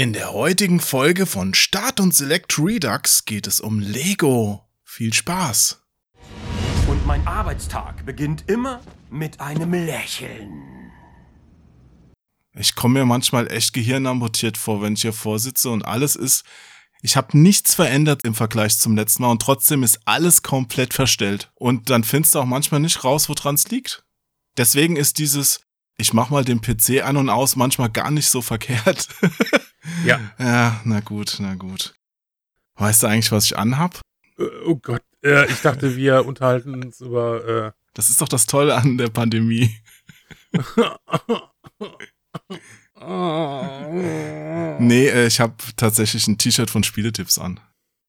In der heutigen Folge von Start und Select Redux geht es um Lego. Viel Spaß! Und mein Arbeitstag beginnt immer mit einem Lächeln. Ich komme mir manchmal echt gehirnamputiert vor, wenn ich hier vorsitze und alles ist. Ich habe nichts verändert im Vergleich zum letzten Mal und trotzdem ist alles komplett verstellt. Und dann findest du auch manchmal nicht raus, woran es liegt. Deswegen ist dieses, ich mach mal den PC an und aus, manchmal gar nicht so verkehrt. Ja. Ja, na gut, na gut. Weißt du eigentlich, was ich anhab? Äh, oh Gott, äh, ich dachte, wir unterhalten uns über. Äh Das ist doch das Tolle an der Pandemie. Nee, äh, ich habe tatsächlich ein T-Shirt von Spieletipps an.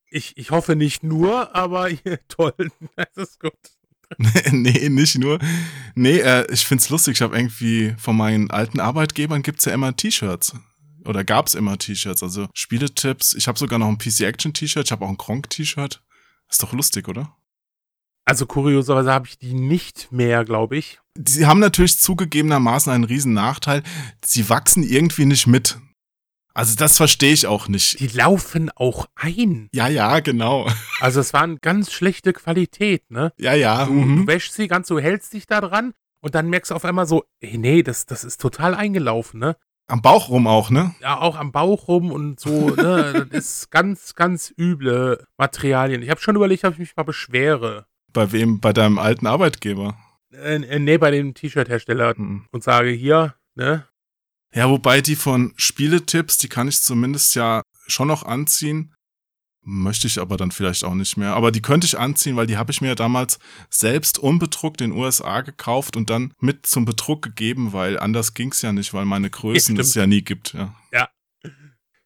ich, ich hoffe nicht nur, aber toll, das ist gut. nee, nicht nur. Nee, äh, ich find's lustig. Ich habe irgendwie von meinen alten Arbeitgebern gibt's ja immer T-Shirts. Oder gab's immer T-Shirts. Also Spieletipps. Ich habe sogar noch ein PC Action T-Shirt. Ich habe auch ein Kronk T-Shirt. Ist doch lustig, oder? Also kurioserweise habe ich die nicht mehr, glaube ich. Sie haben natürlich zugegebenermaßen einen riesen Nachteil. Sie wachsen irgendwie nicht mit. Also das verstehe ich auch nicht. Die laufen auch ein. Ja, ja, genau. Also es war eine ganz schlechte Qualität, ne? Ja, ja. Du, mhm. du wäschst sie ganz, du hältst dich da dran und dann merkst du auf einmal so, ey, nee, das, das ist total eingelaufen, ne? Am Bauch rum auch, ne? Ja, auch am Bauch rum und so, ne? Das ist ganz, ganz üble Materialien. Ich habe schon überlegt, ob ich mich mal beschwere. Bei wem? Bei deinem alten Arbeitgeber. Äh, äh, nee, bei dem T-Shirt-Hersteller Mhm. und sage hier, ne? Ja, wobei die von Spieletipps, die kann ich zumindest ja schon noch anziehen. Möchte ich aber dann vielleicht auch nicht mehr. Aber die könnte ich anziehen, weil die habe ich mir damals selbst unbedruckt in den USA gekauft und dann mit zum Bedruck gegeben, weil anders ging's ja nicht, weil meine Größen Ja, es ja nie gibt. Ja.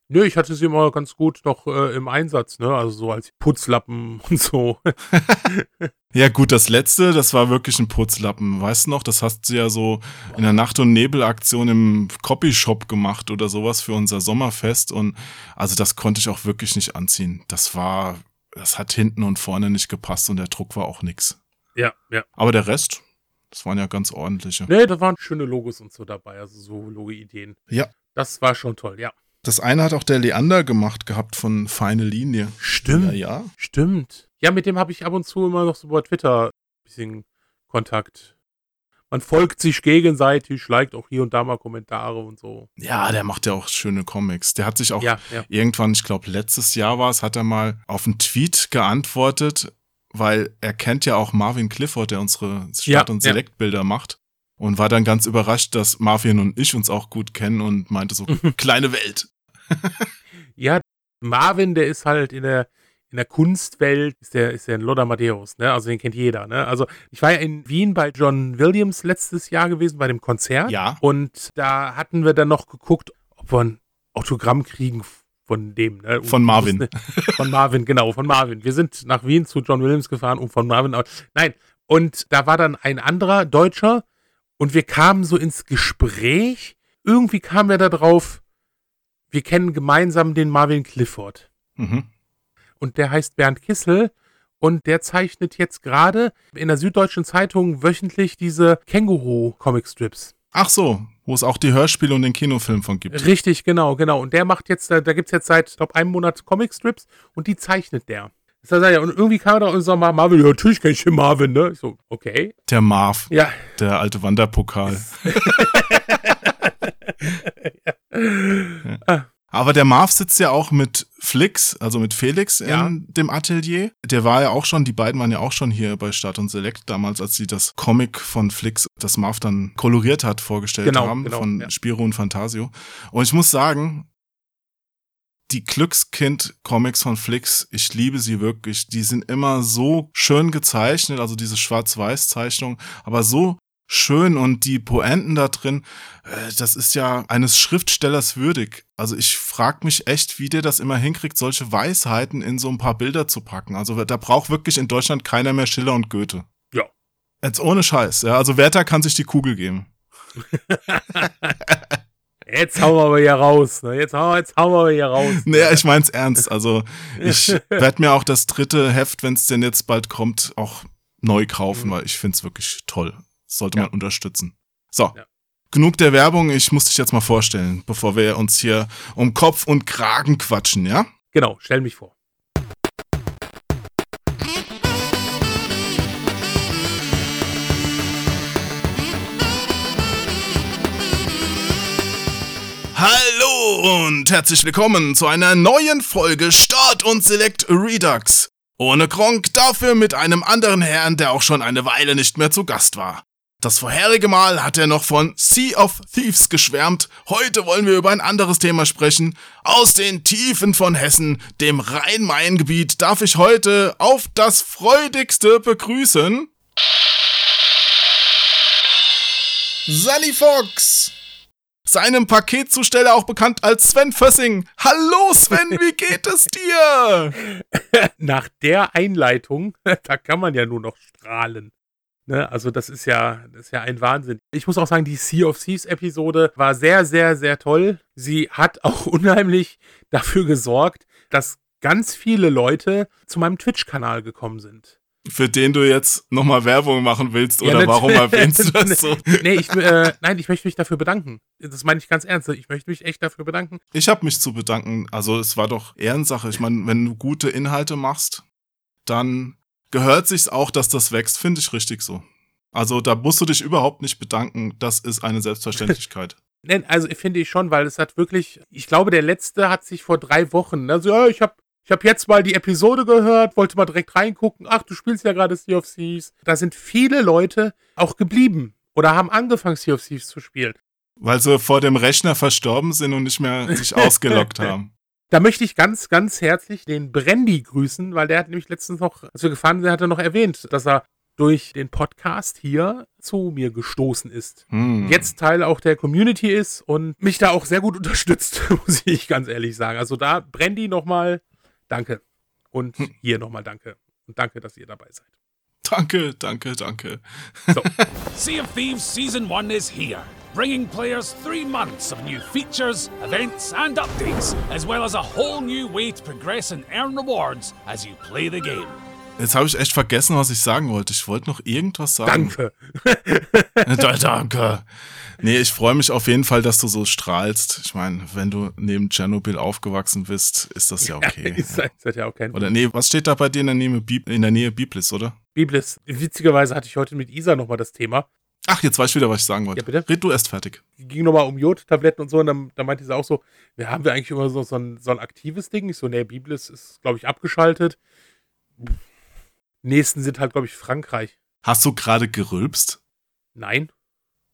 Nö, ich hatte sie immer ganz gut doch äh, im Einsatz, ne? Also so als Putzlappen und so. ja gut, das letzte, das war wirklich ein Putzlappen. Weißt du noch, das hast du ja so in der Nacht- und Nebelaktion im Copyshop gemacht oder sowas für unser Sommerfest. Und also das konnte ich auch wirklich nicht anziehen. Das war, das hat hinten und vorne nicht gepasst und der Druck war auch nix. ja, ja. Aber der Rest, das waren ja ganz ordentliche. Nee, da waren schöne Logos und so dabei, also so Logo-Ideen. Ja. Das war schon toll, ja. Das eine hat auch der Leander gemacht gehabt von Feine Linie. Stimmt. Ja, ja. Stimmt. Ja, mit dem habe ich ab und zu immer noch so über Twitter ein bisschen Kontakt. Man folgt sich gegenseitig, liked auch hier und da mal Kommentare und so. Ja, der macht ja auch schöne Comics. Der hat sich auch Ja, ja. irgendwann, ich glaube letztes Jahr war es, hat er mal auf einen Tweet geantwortet, weil er kennt ja auch Marvin Clifford, der unsere Start- und. Select-Bilder macht. Und war dann ganz überrascht, dass Marvin und ich uns auch gut kennen und meinte so, kleine Welt. Ja, Marvin, der ist halt in der, in der Kunstwelt, ist der, ist der ein Lothar Matthäus, ne? Also den kennt jeder, ne? Also ich war ja in Wien bei John Williams letztes Jahr gewesen, bei dem Konzert. Ja. Und da hatten wir dann noch geguckt, ob wir ein Autogramm kriegen von dem, ne? Von Marvin. Von Marvin, genau, von Marvin. Wir sind nach Wien zu John Williams gefahren, um von Marvin. Nein, und da war dann ein anderer Deutscher und wir kamen so ins Gespräch. Irgendwie kamen wir da drauf, wir kennen gemeinsam den Marvin Clifford. Mhm. Und der heißt Bernd Kissel. Und der zeichnet jetzt gerade in der Süddeutschen Zeitung wöchentlich diese Känguru-Comic-Strips. Ach so, wo es auch die Hörspiele und den Kinofilm von gibt. Richtig, genau, genau. Und der macht jetzt, da, da gibt es jetzt seit, ich glaube, einem Monat Comic-Strips und die zeichnet der. Das heißt, ja, und irgendwie kam da und so, Marvin, ja, natürlich kenn ich den Marvin, ne? Ich so, okay. Der Marv, Ja. der alte Wanderpokal. Aber der Marv sitzt ja auch mit Flix, also mit Felix Ja. in dem Atelier. Der war ja auch schon, die beiden waren ja auch schon hier bei Start und Select damals, als sie das Comic von Flix, das Marv dann koloriert hat, vorgestellt Genau, haben, genau, von ja. Spiro und Fantasio. Und ich muss sagen, die Glückskind-Comics von Flix, ich liebe sie wirklich. Die sind immer so schön gezeichnet, also diese Schwarz-Weiß-Zeichnung, aber so schön und die Poenten da drin, äh, das ist ja eines Schriftstellers würdig. Also ich frag mich echt, wie der das immer hinkriegt, solche Weisheiten in so ein paar Bilder zu packen. Also da braucht wirklich in Deutschland keiner mehr Schiller und Goethe. Ja. Jetzt ohne Scheiß, ja. Also Werther kann sich die Kugel geben. Jetzt hauen wir hier raus, ne? Jetzt hauen, jetzt hauen wir hier raus. Naja, ich mein's ernst. Also ich werde mir auch das dritte Heft, wenn es denn jetzt bald kommt, auch neu kaufen, Mhm. weil ich find's wirklich toll. Sollte Ja. man unterstützen. So, Ja. genug der Werbung. Ich muss dich jetzt mal vorstellen, bevor wir uns hier um Kopf und Kragen quatschen, ja? Genau, stell mich vor. Hallo und herzlich willkommen zu einer neuen Folge Start und Select Redux. Ohne Kronk, dafür mit einem anderen Herrn, der auch schon eine Weile nicht mehr zu Gast war. Das vorherige Mal hat er noch von Sea of Thieves geschwärmt. Heute wollen wir über ein anderes Thema sprechen. Aus den Tiefen von Hessen, dem Rhein-Main-Gebiet, darf ich heute auf das freudigste begrüßen. Sunny Fox! Seinem Paketzusteller auch bekannt als Sven Fössing. Hallo Sven, wie geht es dir? Nach der Einleitung, da kann man ja nur noch strahlen. Ne? Also das ist ja, das ist ja ein Wahnsinn. Ich muss auch sagen, die Sea of Thieves Episode war sehr, sehr, sehr toll. Sie hat auch unheimlich dafür gesorgt, dass ganz viele Leute zu meinem Twitch-Kanal gekommen sind. Für den du jetzt nochmal Werbung machen willst oder ja, warum erwähnst du das so? nee, ich, äh, nein, ich möchte mich dafür bedanken. Das meine ich ganz ernst. Ich möchte mich echt dafür bedanken. Ich habe mich zu bedanken. Also es war doch Ehrensache. Ich meine, wenn du gute Inhalte machst, dann gehört sich's auch, dass das wächst, finde ich richtig so. Also da musst du dich überhaupt nicht bedanken. Das ist eine Selbstverständlichkeit. Nein, also finde ich schon, weil es hat wirklich, ich glaube, der letzte hat sich vor drei Wochen, also ja, ich habe ich hab jetzt mal die Episode gehört, wollte mal direkt reingucken. Ach, du spielst ja gerade Sea of Thieves. Da sind viele Leute auch geblieben oder haben angefangen, Sea of Thieves zu spielen. Weil sie vor dem Rechner verstorben sind und nicht mehr sich ausgelockt haben. Da möchte ich ganz, ganz herzlich den Brandy grüßen, weil der hat nämlich letztens noch, als wir gefahren sind, hat er noch erwähnt, dass er durch den Podcast hier zu mir gestoßen ist. Hm. Jetzt Teil auch der Community ist und mich da auch sehr gut unterstützt, muss ich ganz ehrlich sagen. Also da, Brandy nochmal, danke. Und hm. hier nochmal danke. Und danke, dass ihr dabei seid. Danke, danke, danke. So. sea of Thieves Season 1 is here. Bringing players three months of new features, events, and updates, as well as a whole new way to progress and earn rewards as you play the game. Jetzt habe ich echt vergessen, was ich sagen wollte. Ich wollte noch irgendwas sagen. Danke. Danke. Nee, ich freue mich auf jeden Fall, dass du so strahlst. Ich meine, wenn du neben Tschernobyl aufgewachsen bist, ist das ja okay. ist, ja. Ist ja auch kein oder nee, was steht da bei dir in der Nähe, in der Nähe Biblis, oder? Biblis. Witzigerweise hatte ich heute mit Isa nochmal das Thema. Ach, jetzt weiß ich wieder, was ich sagen wollte. Ja, bitte? Red du erst fertig. Ging nochmal um Jodtabletten und so, und dann, dann meinte sie auch so, wir haben wir eigentlich immer so, so, ein, so ein aktives Ding. Ich so, nee, Bibel ist, ist glaube ich, abgeschaltet. Nächsten sind halt, glaube ich, Frankreich. Hast du gerade gerülpst? Nein.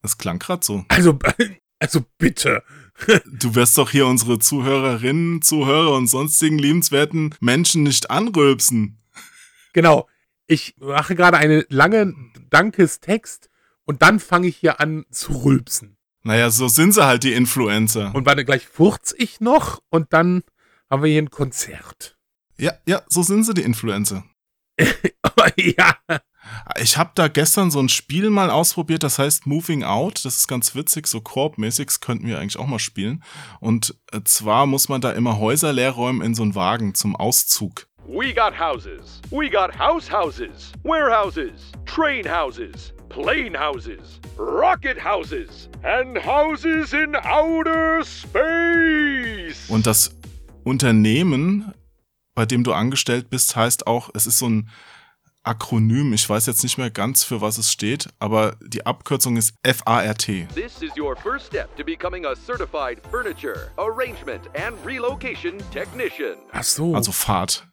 Das klang gerade so. Also, also bitte. du wirst doch hier unsere Zuhörerinnen, Zuhörer und sonstigen liebenswerten Menschen nicht anrülpsen. Genau. Ich mache gerade einen langen Dankestext und dann fange ich hier an zu rülpsen. Naja, so sind sie halt, die Influencer. Und warte, gleich furz ich noch und dann haben wir hier ein Konzert. Ja, ja, so sind sie, die Influencer. ja. Ich habe da gestern so ein Spiel mal ausprobiert, das heißt Moving Out. Das ist ganz witzig, so Koop-mäßig, das könnten wir eigentlich auch mal spielen. Und äh, zwar muss man da immer Häuser leer räumen in so einen Wagen zum Auszug. We got houses. We got house houses, warehouses, train houses, plane houses, rocket houses and houses in outer space. Und das Unternehmen, bei dem du angestellt bist, heißt auch, es ist so ein Akronym. Ich weiß jetzt nicht mehr ganz, für was es steht, aber die Abkürzung ist FART. This is your first step to becoming a certified furniture, arrangement and relocation technician. Ach so. Also Fahrt.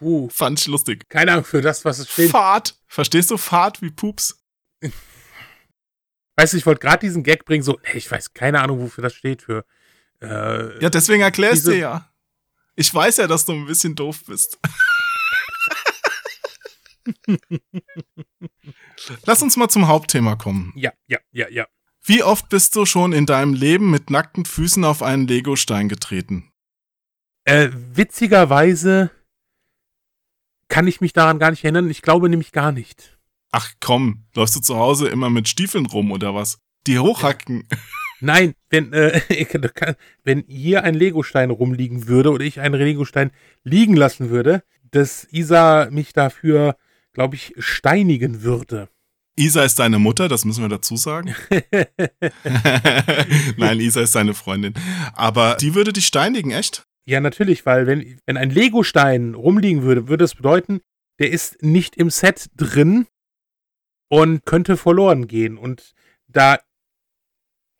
uh, Fand ich lustig. Keine Ahnung für das, was es steht. Fahrt. Verstehst du Fahrt wie Pups? Weißt du, ich wollte gerade diesen Gag bringen, so, ich weiß keine Ahnung, wofür das steht für. Äh, ja, deswegen erklärst du ja. Ich weiß ja, dass du ein bisschen doof bist. Lass uns mal zum Hauptthema kommen. Ja, ja, ja, ja. Wie oft bist du schon in deinem Leben mit nackten Füßen auf einen Legostein getreten? Äh, witzigerweise kann ich mich daran gar nicht erinnern. Ich glaube nämlich gar nicht. Ach komm, läufst du zu Hause immer mit Stiefeln rum oder was? Die hochhacken. Nein, wenn, äh, wenn hier ein Legostein rumliegen würde oder ich einen Legostein liegen lassen würde, dass Isa mich dafür glaube ich, steinigen würde. Isa ist deine Mutter, das müssen wir dazu sagen. Nein, Isa ist seine Freundin. Aber die würde dich steinigen, echt? Ja, natürlich, weil wenn, wenn ein Lego-Stein rumliegen würde, würde es bedeuten, der ist nicht im Set drin und könnte verloren gehen. Und da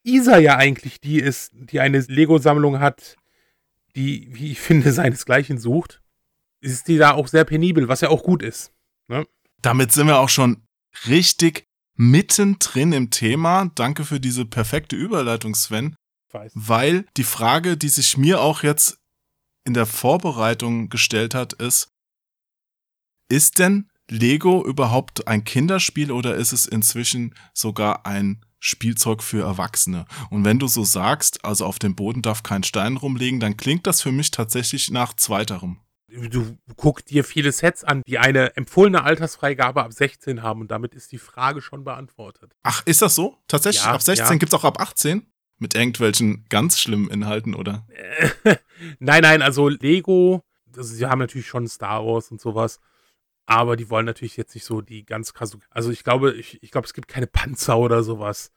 Isa ja eigentlich die ist, die eine Lego-Sammlung hat, die, wie ich finde, seinesgleichen sucht, ist die da auch sehr penibel, was ja auch gut ist. Ne? Damit sind wir auch schon richtig mittendrin im Thema. Danke für diese perfekte Überleitung, Sven. Weiß. Weil die Frage, die sich mir auch jetzt in der Vorbereitung gestellt hat, ist, ist denn Lego überhaupt ein Kinderspiel oder ist es inzwischen sogar ein Spielzeug für Erwachsene? Und wenn du so sagst, also auf dem Boden darf kein Stein rumliegen, dann klingt das für mich tatsächlich nach zweiterem. Du guck dir viele Sets an, die eine empfohlene Altersfreigabe ab 16 haben und damit ist die Frage schon beantwortet. Ach, ist das so? Tatsächlich? Ja, ab 16 ja. gibt's auch ab 18? Mit irgendwelchen ganz schlimmen Inhalten, oder? nein, nein, also Lego, also sie haben natürlich schon Star Wars und sowas, aber die wollen natürlich jetzt nicht so die ganz krass. Also ich glaube, ich, ich glaube, es gibt keine Panzer oder sowas.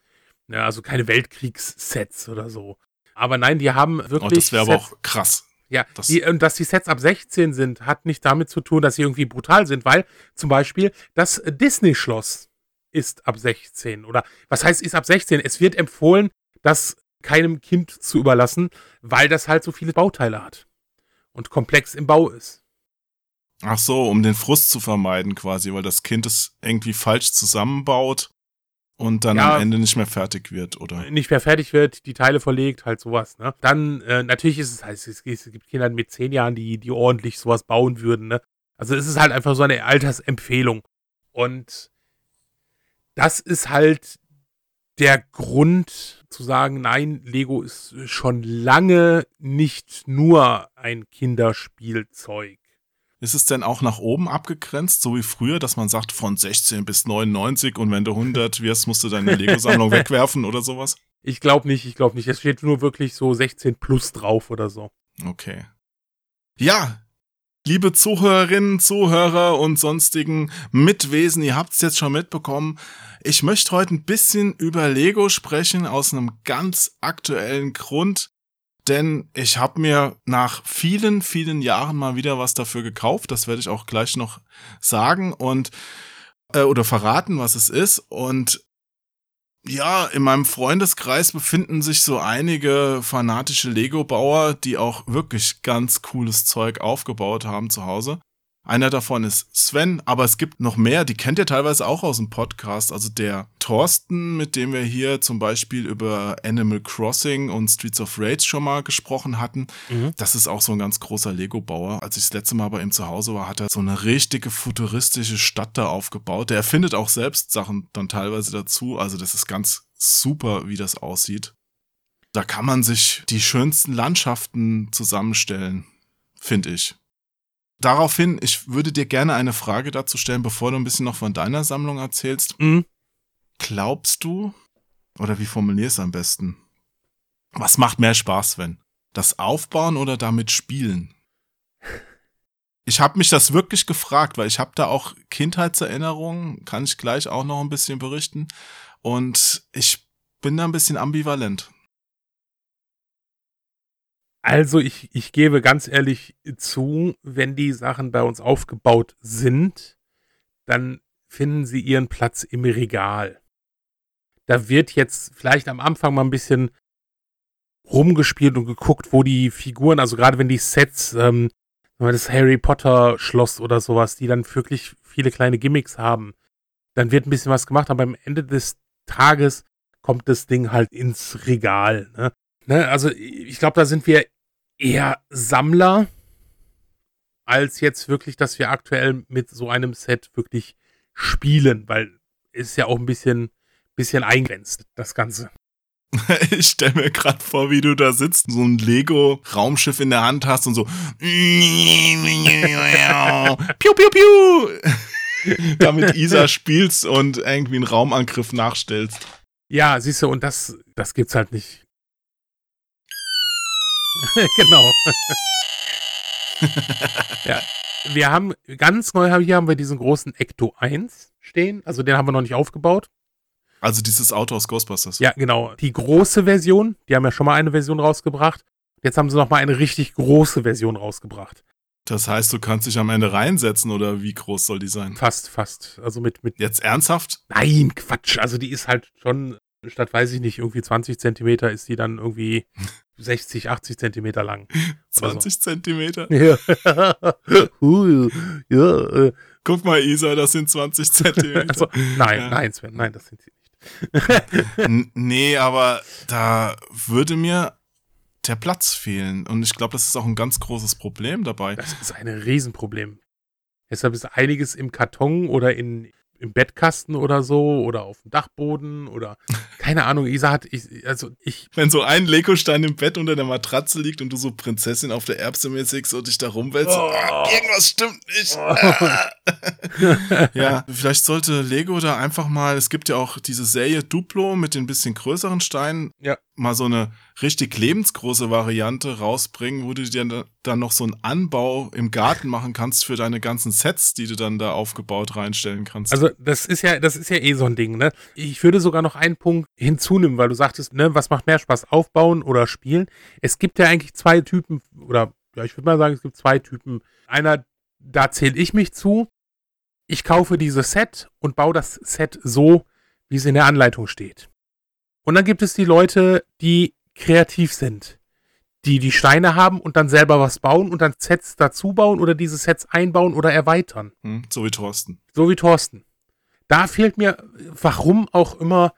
Ja, also keine Weltkriegssets oder so. Aber nein, die haben wirklich. Oh, das wäre aber auch krass. Ja, Das- die, und dass die Sets ab 16 sind, hat nicht damit zu tun, dass sie irgendwie brutal sind, weil zum Beispiel das Disney-Schloss ist ab 16. Oder was heißt, ist ab 16? Es wird empfohlen, das keinem Kind zu überlassen, weil das halt so viele Bauteile hat und komplex im Bau ist. Ach so, um den Frust zu vermeiden quasi, weil das Kind es irgendwie falsch zusammenbaut und dann Ja. am Ende nicht mehr fertig wird, oder? Nicht mehr fertig wird, die Teile verlegt, halt sowas. Ne? Dann, äh, natürlich ist es, heißt, es es gibt Kinder mit 10 Jahren, die, die ordentlich sowas bauen würden. Ne? Also es ist halt einfach so eine Altersempfehlung. Und das ist halt der Grund zu sagen, nein, Lego ist schon lange nicht nur ein Kinderspielzeug. Ist es denn auch nach oben abgegrenzt, so wie früher, dass man sagt von 16 bis 99 und wenn du 100 wirst, musst du deine Lego-Sammlung wegwerfen oder sowas? Ich glaube nicht, ich glaube nicht. Es steht nur wirklich so 16 plus drauf oder so. Okay. Ja, liebe Zuhörerinnen, Zuhörer und sonstigen Mitwesen, ihr habt es jetzt schon mitbekommen. Ich möchte heute ein bisschen über Lego sprechen aus einem ganz aktuellen Grund, denn ich habe mir nach vielen, vielen Jahren mal wieder was dafür gekauft. Das werde ich auch gleich noch sagen und äh, oder verraten, was es ist. Und ja, in meinem Freundeskreis befinden sich so einige fanatische Lego-Bauer, die auch wirklich ganz cooles Zeug aufgebaut haben zu Hause. Einer davon ist Sven, aber es gibt noch mehr, die kennt ihr teilweise auch aus dem Podcast. Also der Thorsten, mit dem wir hier zum Beispiel über Animal Crossing und Streets of Rage schon mal gesprochen hatten. Mhm. Das ist auch so ein ganz großer Lego-Bauer. Als ich das letzte Mal bei ihm zu Hause war, hat er so eine richtige futuristische Stadt da aufgebaut. Der erfindet auch selbst Sachen dann teilweise dazu. Also das ist ganz super, wie das aussieht. Da kann man sich die schönsten Landschaften zusammenstellen, finde ich. Daraufhin, ich würde dir gerne eine Frage dazu stellen, bevor du ein bisschen noch von deiner Sammlung erzählst. Mhm. Glaubst du, oder wie formulierst du am besten? Was macht mehr Spaß, Sven? Das Aufbauen oder damit spielen? Ich habe mich das wirklich gefragt, weil ich habe da auch Kindheitserinnerungen, kann ich gleich auch noch ein bisschen berichten. Und ich bin da ein bisschen ambivalent. Also ich, ich gebe ganz ehrlich zu, wenn die Sachen bei uns aufgebaut sind, dann finden sie ihren Platz im Regal. Da wird jetzt vielleicht am Anfang mal ein bisschen rumgespielt und geguckt, wo die Figuren, also gerade wenn die Sets, ähm, das Harry Potter Schloss oder sowas, die dann wirklich viele kleine Gimmicks haben, dann wird ein bisschen was gemacht, aber am Ende des Tages kommt das Ding halt ins Regal. Ne? Ne, also ich glaube, da sind wir eher Sammler, als jetzt wirklich, dass wir aktuell mit so einem Set wirklich spielen, weil es ist ja auch ein bisschen, bisschen eingrenzt, das Ganze. Ich stelle mir gerade vor, wie du da sitzt, so ein Lego-Raumschiff in der Hand hast und so. piu, piu, piu. Damit Isa spielst und irgendwie einen Raumangriff nachstellst. Ja, siehst du, und das, das gibt's halt nicht. genau. ja. Wir haben, ganz neu hier haben wir diesen großen Ecto 1 stehen. Also den haben wir noch nicht aufgebaut. Also dieses Auto aus Ghostbusters. Ja, genau. Die große Version, die haben ja schon mal eine Version rausgebracht. Jetzt haben sie noch mal eine richtig große Version rausgebracht. Das heißt, du kannst dich am Ende reinsetzen oder wie groß soll die sein? Fast, fast. Also mit, mit, Jetzt ernsthaft? nein, Quatsch. Also die ist halt schon, statt weiß ich nicht, irgendwie 20 Zentimeter ist die dann irgendwie 60, 80 Zentimeter lang. Oder so. 20 Zentimeter? Ja. Hui, ja, äh, Guck mal, Isa, das sind 20 Zentimeter. also, nein, Ja. nein, Sven, nein, das sind sie nicht. Nee, aber da würde mir der Platz fehlen. Und ich glaube, das ist auch ein ganz großes Problem dabei. Das ist ein Riesenproblem. Deshalb ist einiges im Karton oder in, im Bettkasten oder so oder auf dem Dachboden oder keine Ahnung. Isa hat, ich, also ich, Wenn so ein Legostein im Bett unter der Matratze liegt und du so Prinzessin auf der Erbse mäßig so dich da rumwälzt, so, ah, irgendwas stimmt nicht. Ah. ja, vielleicht sollte Lego da einfach mal, es gibt ja auch diese Serie Duplo mit den bisschen größeren Steinen, Ja. Mal so eine richtig lebensgroße Variante rausbringen, wo du dir da- dann noch so einen Anbau im Garten machen kannst für deine ganzen Sets, die du dann da aufgebaut reinstellen kannst. also das ist ja, das ist ja eh so ein Ding, ne? Ich würde sogar noch einen Punkt hinzunehmen, weil du sagtest, ne, was macht mehr Spaß, aufbauen oder spielen? Es gibt ja eigentlich zwei Typen, oder ja, ich würde mal sagen, es gibt zwei Typen. Einer, da zähle ich mich zu. Ich kaufe dieses Set und baue das Set so, wie es in der Anleitung steht. Und dann gibt es die Leute, die kreativ sind, die die Steine haben und dann selber was bauen und dann Sets dazu bauen oder diese Sets einbauen oder erweitern. hm, so wie Thorsten. So wie Thorsten. Da fehlt mir, warum auch immer,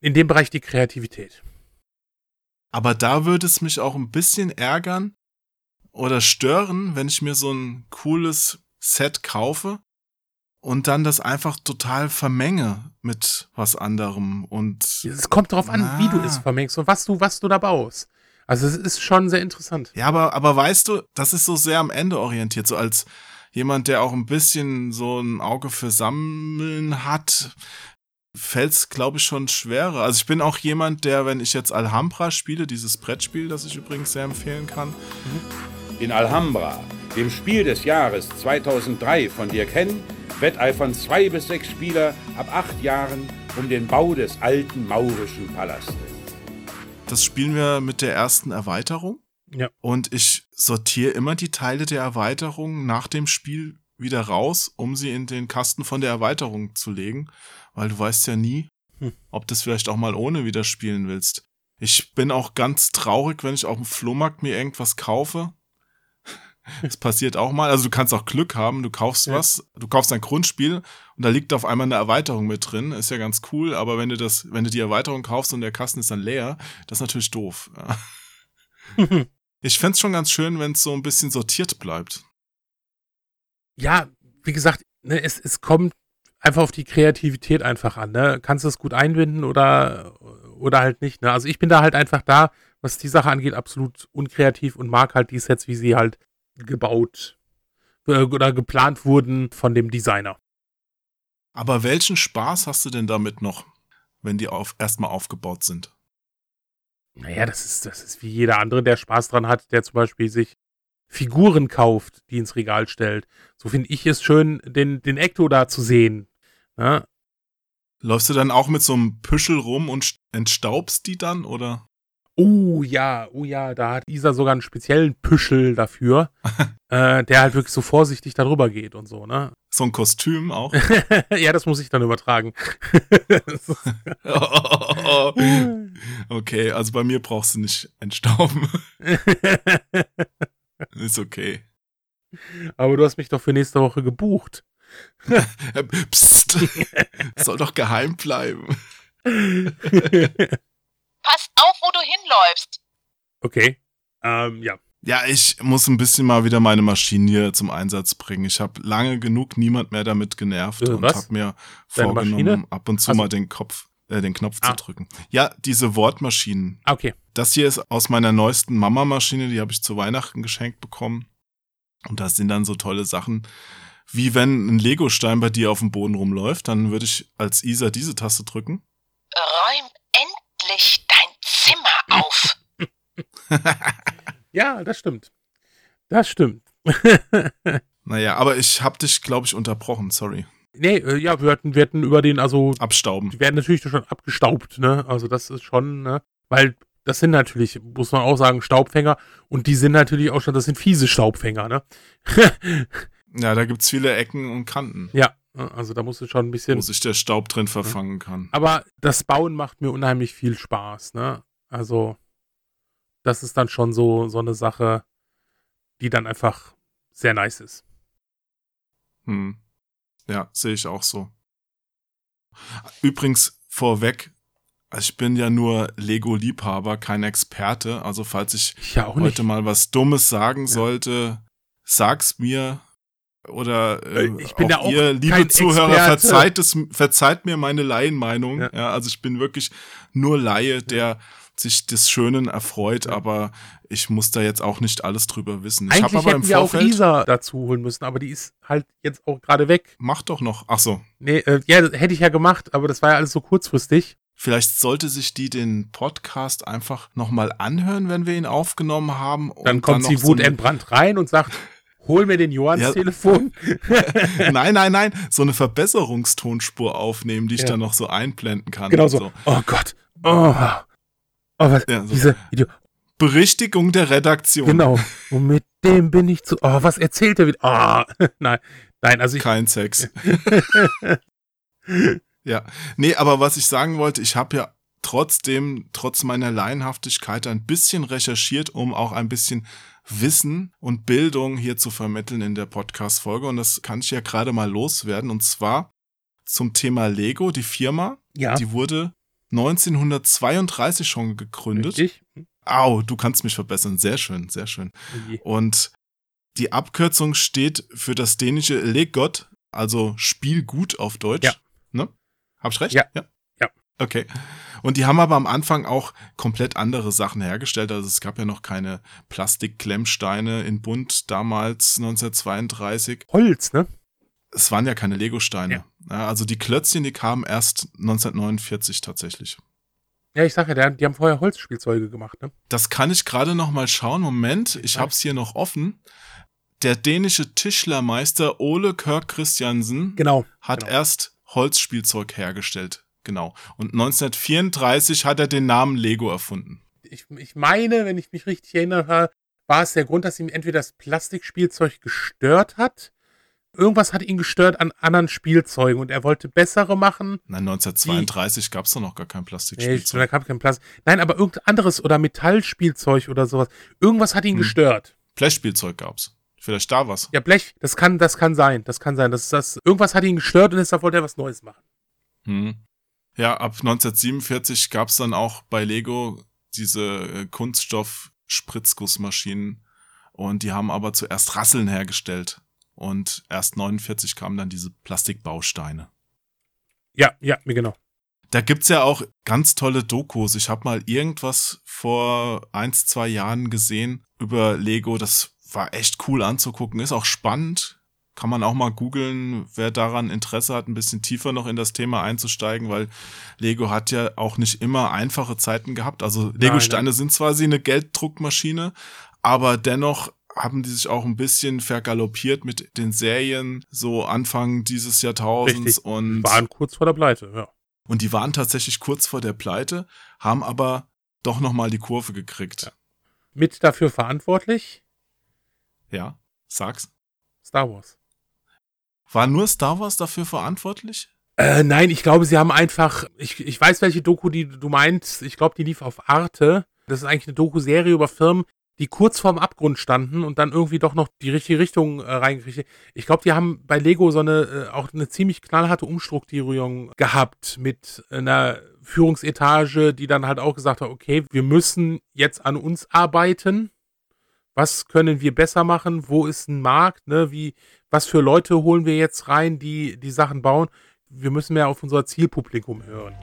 in dem Bereich die Kreativität. Aber da würde es mich auch ein bisschen ärgern oder stören, wenn ich mir so ein cooles Set kaufe und dann das einfach total vermenge mit was anderem und Es kommt darauf an, wie du Ah. es vermengst und was du, was du da baust. Also es ist schon sehr interessant. ja, aber aber weißt du, das ist so sehr am Ende orientiert, so als jemand, der auch ein bisschen so ein Auge für Sammeln hat, fällt es, glaube ich, schon schwerer. Also ich bin auch jemand, der, wenn ich jetzt Alhambra spiele, dieses Brettspiel, das ich übrigens sehr empfehlen kann, In Alhambra, dem Spiel des Jahres 2003 von Dirk Henn, wetteifern zwei bis sechs Spieler ab acht Jahren um den Bau des alten maurischen Palastes. das spielen wir mit der ersten Erweiterung. Ja. Und ich sortiere immer die Teile der Erweiterung nach dem Spiel wieder raus, um sie in den Kasten von der Erweiterung zu legen, weil du weißt ja nie, Hm. ob du es vielleicht auch mal ohne wieder spielen willst. Ich bin auch ganz traurig, wenn ich auf dem Flohmarkt mir irgendwas kaufe. Das passiert auch mal. Also du kannst auch Glück haben, du kaufst Ja. was, du kaufst ein Grundspiel und da liegt auf einmal eine Erweiterung mit drin. Ist ja ganz cool, aber wenn du das, wenn du die Erweiterung kaufst und der Kasten ist dann leer, das ist natürlich doof. Ja. Ich fänd's schon ganz schön, wenn es so ein bisschen sortiert bleibt. Ja, wie gesagt, ne, es, es kommt einfach auf die Kreativität einfach an. Ne? Kannst du es gut einbinden oder, oder halt nicht. Ne? Also ich bin da halt einfach da, was die Sache angeht, absolut unkreativ und mag halt die Sets, wie sie halt gebaut äh, oder geplant wurden von dem Designer. Aber welchen Spaß hast du denn damit noch, wenn die auf, erstmal aufgebaut sind? Naja, das ist, das ist wie jeder andere, der Spaß dran hat, der zum Beispiel sich Figuren kauft, die ins Regal stellt. So finde ich es schön, den, den Ecto da zu sehen. Ne? Läufst du dann auch mit so einem Püschel rum und st- entstaubst die dann, oder? Oh ja, oh ja, da hat Isa sogar einen speziellen Püschel dafür, äh, der halt wirklich so vorsichtig darüber geht und so, ne? So ein Kostüm auch? ja, das muss ich dann übertragen. okay, also bei mir brauchst du nicht entstauben. Ist okay. Aber du hast mich doch für nächste Woche gebucht. Psst. Soll doch geheim bleiben. Pass auf, wo du hinläufst. Okay. Ähm, ja. Ja, ich muss ein bisschen mal wieder meine Maschinen hier zum Einsatz bringen. Ich habe lange genug niemand mehr damit genervt Äh, und habe mir Deine vorgenommen, Maschine? ab und zu Ach so. mal den Kopf, äh, den Knopf Ah. zu drücken. Ja, diese Wortmaschinen. Ah, Okay. Das hier ist aus meiner neuesten Mama-Maschine, die habe ich zu Weihnachten geschenkt bekommen. Und da sind dann so tolle Sachen, wie wenn ein Legostein bei dir auf dem Boden rumläuft, dann würde ich als Isa diese Taste drücken. Räum endlich. Ja, das stimmt. Das stimmt. Naja, aber ich hab dich, glaube ich, unterbrochen, sorry. Nee, äh, ja, wir hatten, wir hatten über den, also Abstauben. die werden natürlich schon abgestaubt, ne? Also das ist schon, ne? Weil das sind natürlich, muss man auch sagen, Staubfänger und die sind natürlich auch schon, das sind fiese Staubfänger, ne? Ja, da gibt's viele Ecken und Kanten, ja, also da musst du schon ein bisschen. wo sich der Staub drin verfangen kann. Aber das Bauen macht mir unheimlich viel Spaß, ne? Also, das ist dann schon so, so eine Sache, die dann einfach sehr nice ist. Hm. Ja, sehe ich auch so. Übrigens vorweg, also ich bin ja nur Lego-Liebhaber, kein Experte. Also falls ich ja auch heute mal was Dummes sagen sollte, sag's mir. Oder äh, Äh, ich bin ja auch ihr, liebe Zuhörer, Experte. verzeiht, es, verzeiht mir meine Laienmeinung. Ja. Ja. also ich bin wirklich nur Laie, der sich des Schönen erfreut, aber ich muss da jetzt auch nicht alles drüber wissen. Ich habe aber im hätten wir auch Vorfeld. Isa dazu holen müssen, aber die ist halt jetzt auch gerade weg. Mach doch noch. Ach so. Nee, äh, ja, das hätte ich ja gemacht, aber das war ja alles so kurzfristig. Vielleicht sollte sich die den Podcast einfach nochmal anhören, wenn wir ihn aufgenommen haben. Dann kommt sie so eine- wutentbrannt rein und sagt, hol mir den Johans Ja. Telefon. Nein, nein, nein. So eine Verbesserungstonspur aufnehmen, die ich Ja. dann noch so einblenden kann. genau und so. Oh Gott. Oh. Oh, was, Ja, so. diese Video. Berichtigung der Redaktion. Genau. Und mit dem bin ich zu. Oh, was erzählt er wieder? Oh, nein. Nein, also ich. Kein Sex. ja. Nee, aber was ich sagen wollte, ich habe ja trotzdem, trotz meiner Laienhaftigkeit, ein bisschen recherchiert, um auch ein bisschen Wissen und Bildung hier zu vermitteln in der Podcast-Folge. Und das kann ich ja gerade mal loswerden. Und zwar zum Thema Lego, die Firma. Ja. Die wurde 1932 schon gegründet. Richtig. Au, du kannst mich verbessern. Sehr schön, sehr schön. Und die Abkürzung steht für das dänische Legot, also Spiel gut auf Deutsch. Ja. Ne? Hab ich recht? Ja. ja. Ja. Okay. Und die haben aber am Anfang auch komplett andere Sachen hergestellt. Also es gab ja noch keine Plastikklemmsteine in Bund damals 1932. Holz, ne? Es waren ja keine Legosteine. Ja, also die Klötzchen, die kamen erst 1949 tatsächlich. Ja, ich sag ja, die haben vorher Holzspielzeuge gemacht, ne? Das kann ich gerade noch mal schauen. Moment, ich Ja. hab's hier noch offen. Der dänische Tischlermeister Ole Kirk Christiansen Genau. hat genau. erst Holzspielzeug hergestellt. Genau. Und 1934 hat er den Namen Lego erfunden. Ich, ich meine, wenn ich mich richtig erinnere, war es der Grund, dass ihm entweder das Plastikspielzeug gestört hat. Irgendwas hat ihn gestört an anderen Spielzeugen und er wollte bessere machen. Nein, 1932 gab's doch noch gar kein Nee, Plastikspielzeug. da kam kein Plastik. Nein, aber irgendein anderes oder Metallspielzeug oder sowas. Irgendwas hat ihn Hm. gestört. Blechspielzeug gab's. Vielleicht da was. Ja, Blech, das kann, das kann sein. Das kann sein. Das, das, irgendwas hat ihn gestört und deshalb wollte er was Neues machen. Hm. Ja, ab 1947 gab's dann auch bei Lego diese äh, Kunststoff-Spritzgussmaschinen und die haben aber zuerst Rasseln hergestellt und erst 49 kamen dann diese Plastikbausteine. Ja, ja, genau. Da gibt's ja auch ganz tolle Dokus. Ich habe mal irgendwas vor eins, zwei Jahren gesehen über Lego. Das war echt cool anzugucken. Ist auch spannend. Kann man auch mal googeln, wer daran Interesse hat, ein bisschen tiefer noch in das Thema einzusteigen, weil Lego hat ja auch nicht immer einfache Zeiten gehabt. Also Lego-Steine sind zwar sie eine Gelddruckmaschine, aber dennoch haben die sich auch ein bisschen vergaloppiert mit den Serien, so Anfang dieses Jahrtausends Richtig. und Waren kurz vor der Pleite, ja. und die waren tatsächlich kurz vor der Pleite, haben aber doch nochmal die Kurve gekriegt. Mit dafür verantwortlich Ja. sag's. Star Wars. War nur Star Wars dafür verantwortlich? Äh, nein, ich glaube, sie haben einfach, ich, ich weiß, welche Doku die du meinst. Ich glaube, die lief auf Arte. Das ist eigentlich eine Doku-Serie über Firmen, die kurz vorm Abgrund standen und dann irgendwie doch noch die richtige Richtung äh, reingekriegt. Ich glaube, die haben bei Lego so eine, äh, auch eine ziemlich knallharte Umstrukturierung gehabt mit einer Führungsetage, die dann halt auch gesagt hat, okay, wir müssen jetzt an uns arbeiten. Was können wir besser machen? Wo ist ein Markt? Ne? Wie, was für Leute holen wir jetzt rein, die die Sachen bauen? Wir müssen mehr auf unser Zielpublikum hören.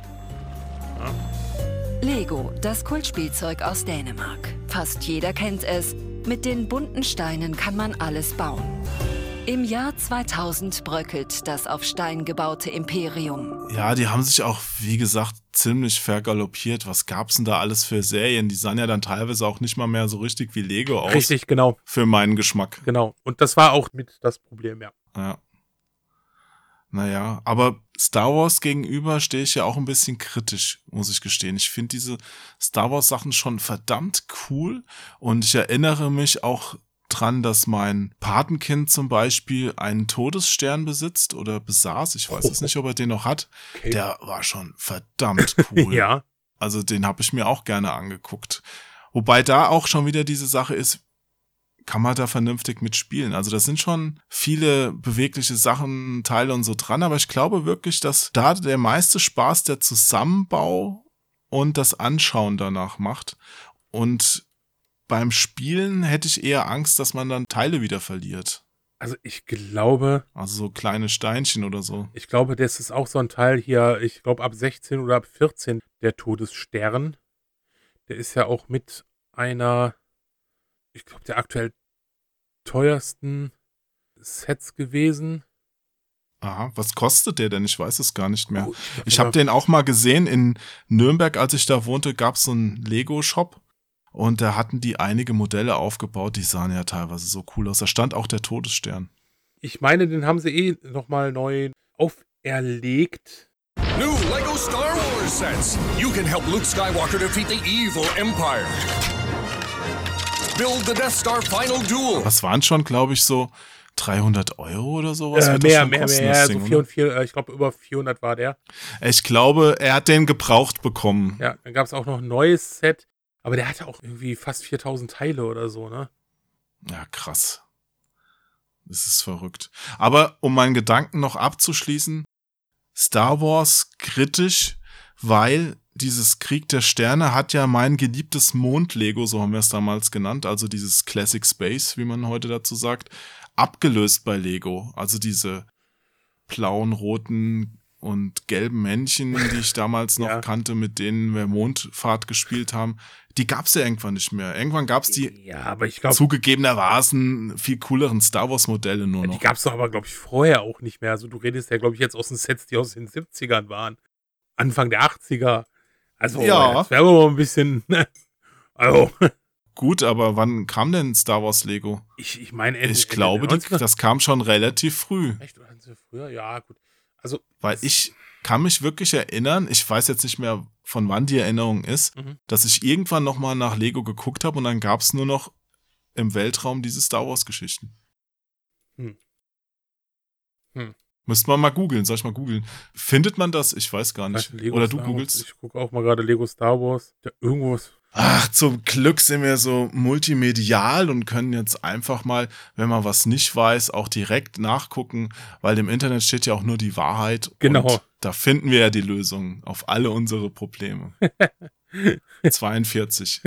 Lego, das Kultspielzeug aus Dänemark. Fast jeder kennt es. Mit den bunten Steinen kann man alles bauen. Im Jahr 2000 bröckelt das auf Stein gebaute Imperium. Ja, die haben sich auch, wie gesagt, ziemlich vergaloppiert. Was gab's denn da alles für Serien? Die sahen ja dann teilweise auch nicht mal mehr so richtig wie Lego aus. Richtig, genau, Für meinen Geschmack. genau. Und das war auch mit das Problem, ja. Ja. Naja, aber Star Wars gegenüber stehe ich ja auch ein bisschen kritisch, muss ich gestehen. Ich finde diese Star Wars Sachen schon verdammt cool und ich erinnere mich auch dran, dass mein Patenkind zum Beispiel einen Todesstern besitzt oder besaß. Ich weiß es nicht, ob er den noch hat. Okay. Der war schon verdammt cool. Ja, Also den habe ich mir auch gerne angeguckt. Wobei da auch schon wieder diese Sache ist, kann man da vernünftig mitspielen. Also da sind schon viele bewegliche Sachen, Teile und so dran, aber ich glaube wirklich, dass da der meiste Spaß der Zusammenbau und das Anschauen danach macht. Und beim Spielen hätte ich eher Angst, dass man dann Teile wieder verliert. also ich glaube, Also so kleine Steinchen oder so. ich glaube, das ist auch so ein Teil hier, ich glaube ab 16 oder ab 14 der Todesstern. Der ist ja auch mit einer, ich glaube, der aktuell teuersten Sets gewesen. Aha, was kostet der denn? Ich weiß es gar nicht mehr. Oh, Ich habe den auch mal gesehen in Nürnberg, als ich da wohnte, gab es so einen Lego-Shop und da hatten die einige Modelle aufgebaut, die sahen ja teilweise so cool aus. Da stand auch der Todesstern. Ich meine, den haben sie eh nochmal neu auferlegt. New LEGO Star Wars sets. You can help Luke Skywalker defeat the evil Empire. Build the Death Star Final Duel. Was waren schon, glaube ich, so 300 Euro oder sowas? Äh, mehr, mehr, kosten, mehr. So Ding, oder? vier, äh, ich glaube, über 400 war der. Ich glaube, er hat den gebraucht bekommen. Ja, dann gab es auch noch ein neues Set. Aber der hatte auch irgendwie fast 4000 Teile oder so, ne? Ja, krass. Das ist verrückt. Aber um meinen Gedanken noch abzuschließen, Star Wars kritisch, weil dieses Krieg der Sterne hat ja mein geliebtes Mond-Lego, so haben wir es damals genannt, also dieses Classic Space, wie man heute dazu sagt, abgelöst bei Lego. Also diese blauen, roten und gelben Männchen, die ich damals noch Ja. kannte, mit denen wir Mondfahrt gespielt haben, die gab's ja irgendwann nicht mehr. Irgendwann gab's die Ja, aber ich glaube, zugegebenermaßen viel cooleren Star Wars Modelle nur die noch. gab es doch aber, glaube ich, vorher auch nicht mehr. Also du redest ja, glaube ich, jetzt aus den Sets, die aus den 70ern waren. Anfang der 80er. Also, Ja. jetzt wären wir mal ein bisschen. ne? Also, Gut, aber wann kam denn Star Wars Lego? ich, ich meine, Ende- Ich Ende glaube, die, 90er. das kam schon relativ früh, Echt, früher? Ja, gut. Also, weil ich kann mich wirklich erinnern, ich weiß jetzt nicht mehr, von wann die Erinnerung ist, Mhm. dass ich irgendwann noch mal nach Lego geguckt habe und dann gab's nur noch im Weltraum diese Star Wars Geschichten. Hm. Hm. Müsste man mal googeln, soll ich mal googeln? Findet man das? Ich weiß gar nicht. Lego Oder du Star Wars. googelst? Ich gucke auch mal gerade Lego Star Wars. Ja, irgendwas. Ach, zum Glück sind wir so multimedial und können jetzt einfach mal, wenn man was nicht weiß, auch direkt nachgucken, weil im Internet steht ja auch nur die Wahrheit. Genau. Und da finden wir ja die Lösung auf alle unsere Probleme. 42.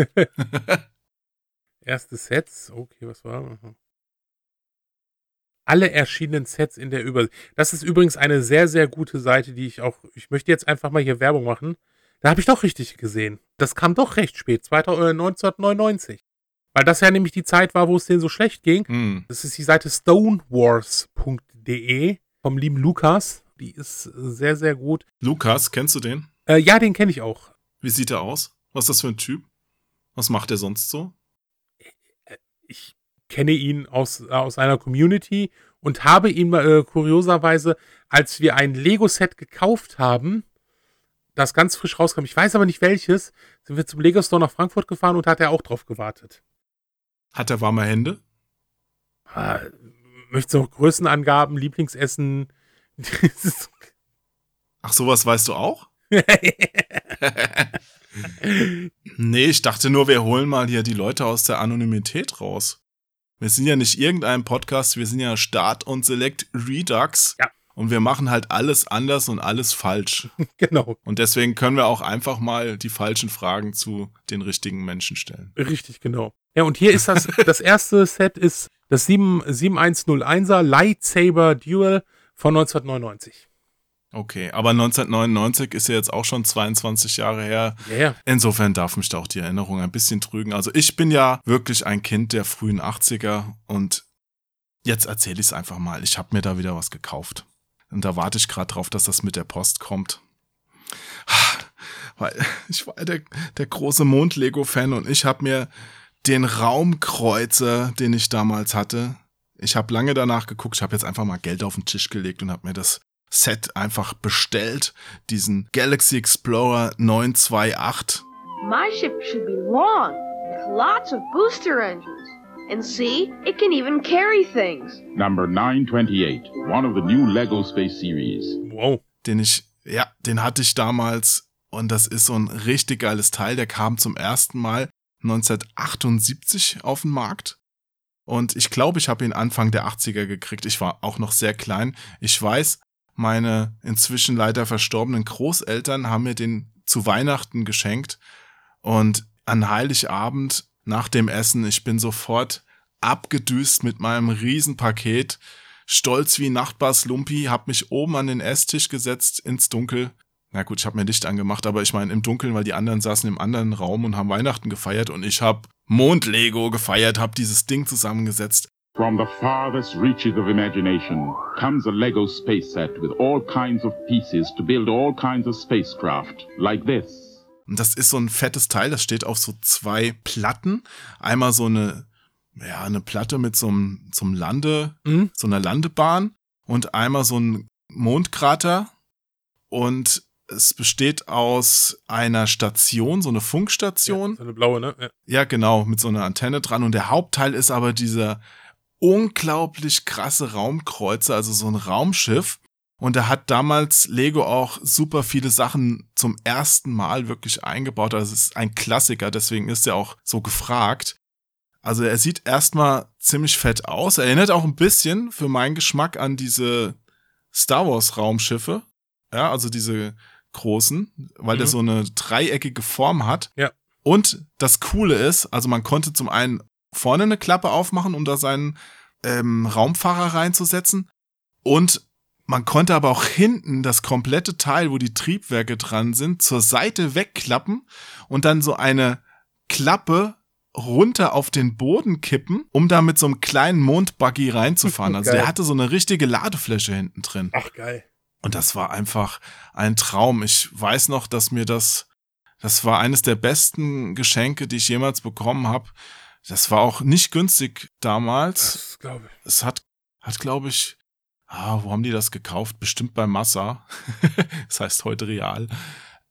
Erste Sets. Okay, was war? Alle erschienenen Sets in der Übersicht. Das ist übrigens eine sehr, sehr gute Seite, die ich auch. Ich möchte jetzt einfach mal hier Werbung machen. Da habe ich doch richtig gesehen. Das kam doch recht spät, 2000, äh, 1999. Weil das ja nämlich die Zeit war, wo es denen so schlecht ging. Hm. Das ist die Seite stonewars.de vom lieben Lukas. Die ist sehr, sehr gut. Lukas, kennst du den? Äh, ja, den kenne ich auch. Wie sieht er aus? Was ist das für ein Typ? Was macht er sonst so? ich kenne ihn aus, aus einer Community und habe ihn äh, kurioserweise, als wir ein Lego-Set gekauft haben, das ganz frisch rauskam, ich weiß aber nicht welches, sind wir zum Lego Store nach Frankfurt gefahren und hat er auch drauf gewartet. Hat er warme Hände? Ah, Möchtest du noch Größenangaben, Lieblingsessen? Ach, sowas weißt du auch? Nee, ich dachte nur, wir holen mal hier die Leute aus der Anonymität raus. Wir sind ja nicht irgendein Podcast, wir sind ja Start und Select Redux. Ja. Und wir machen halt alles anders und alles falsch. genau, Und deswegen können wir auch einfach mal die falschen Fragen zu den richtigen Menschen stellen. richtig, genau. Ja, und hier ist das, das erste Set ist das 7, 7101er Lightsaber Duel von 1999. Okay, aber 1999 ist ja jetzt auch schon 22 Jahre her. Ja. Insofern darf mich da auch die Erinnerung ein bisschen trügen. Also ich bin ja wirklich ein Kind der frühen 80er und jetzt erzähle ich es einfach mal. Ich habe mir da wieder was gekauft. Und da warte ich gerade drauf, dass das mit der Post kommt. weil ich war der, der große Mond-Lego-Fan und ich habe mir den Raumkreuzer, den ich damals hatte, ich habe lange danach geguckt, ich habe jetzt einfach mal Geld auf den Tisch gelegt und habe mir das Set einfach bestellt, diesen Galaxy Explorer 928. My ship should be long, with lots of booster engines. And see, it can even carry things. Number 928, one of the new Lego Space Series. Wow. Den ich, ja, den hatte ich damals und das ist so ein richtig geiles Teil. Der kam zum ersten Mal 1978 auf den Markt. Und ich glaube, ich habe ihn Anfang der 80er gekriegt. Ich war auch noch sehr klein. Ich weiß, meine inzwischen leider verstorbenen Großeltern haben mir den zu Weihnachten geschenkt. Und an Heiligabend nach dem Essen, ich bin sofort abgedüst mit meinem Riesenpaket, stolz wie Nachtbars Lumpi, hab mich oben an den Esstisch gesetzt ins Dunkel. Na gut, ich habe mir Licht angemacht, aber ich meine im Dunkeln, weil die anderen saßen im anderen Raum und haben Weihnachten gefeiert und ich hab Mondlego gefeiert, hab dieses Ding zusammengesetzt. From the farthest reaches of imagination comes a Lego space set with all kinds of pieces to build all kinds of spacecraft, like this. Und das ist so ein fettes Teil, das steht auf so zwei Platten. Einmal so eine, ja, eine Platte mit so einem, so einem Lande, Mhm. so einer Landebahn und einmal so ein Mondkrater. Und es besteht aus einer Station, so eine Funkstation. So eine blaue, ne? Ja. Ja, genau, mit so einer Antenne dran. Und der Hauptteil ist aber dieser unglaublich krasse Raumkreuzer, also so ein Raumschiff. Und da hat damals Lego auch super viele Sachen zum ersten Mal wirklich eingebaut. Also es ist ein Klassiker, deswegen ist er auch so gefragt. Also er sieht erstmal ziemlich fett aus. Erinnert auch ein bisschen für meinen Geschmack an diese Star Wars Raumschiffe. Ja, also diese großen, weil der Mhm. so eine dreieckige Form hat. Ja. Und das Coole ist, also man konnte zum einen vorne eine Klappe aufmachen, um da seinen ähm, Raumfahrer reinzusetzen. Und man konnte aber auch hinten das komplette Teil, wo die Triebwerke dran sind, zur Seite wegklappen und dann so eine Klappe runter auf den Boden kippen, um da mit so einem kleinen Mondbuggy reinzufahren. Also Geil. der hatte so eine richtige Ladefläche hinten drin. Ach, geil. Und das war einfach ein Traum. Ich weiß noch, dass mir das, das war eines der besten Geschenke, die ich jemals bekommen habe. Das war auch nicht günstig damals. Das glaube ich. Es hat, hat glaube ich, ah, wo haben die das gekauft? Bestimmt bei Massa. das heißt heute Real.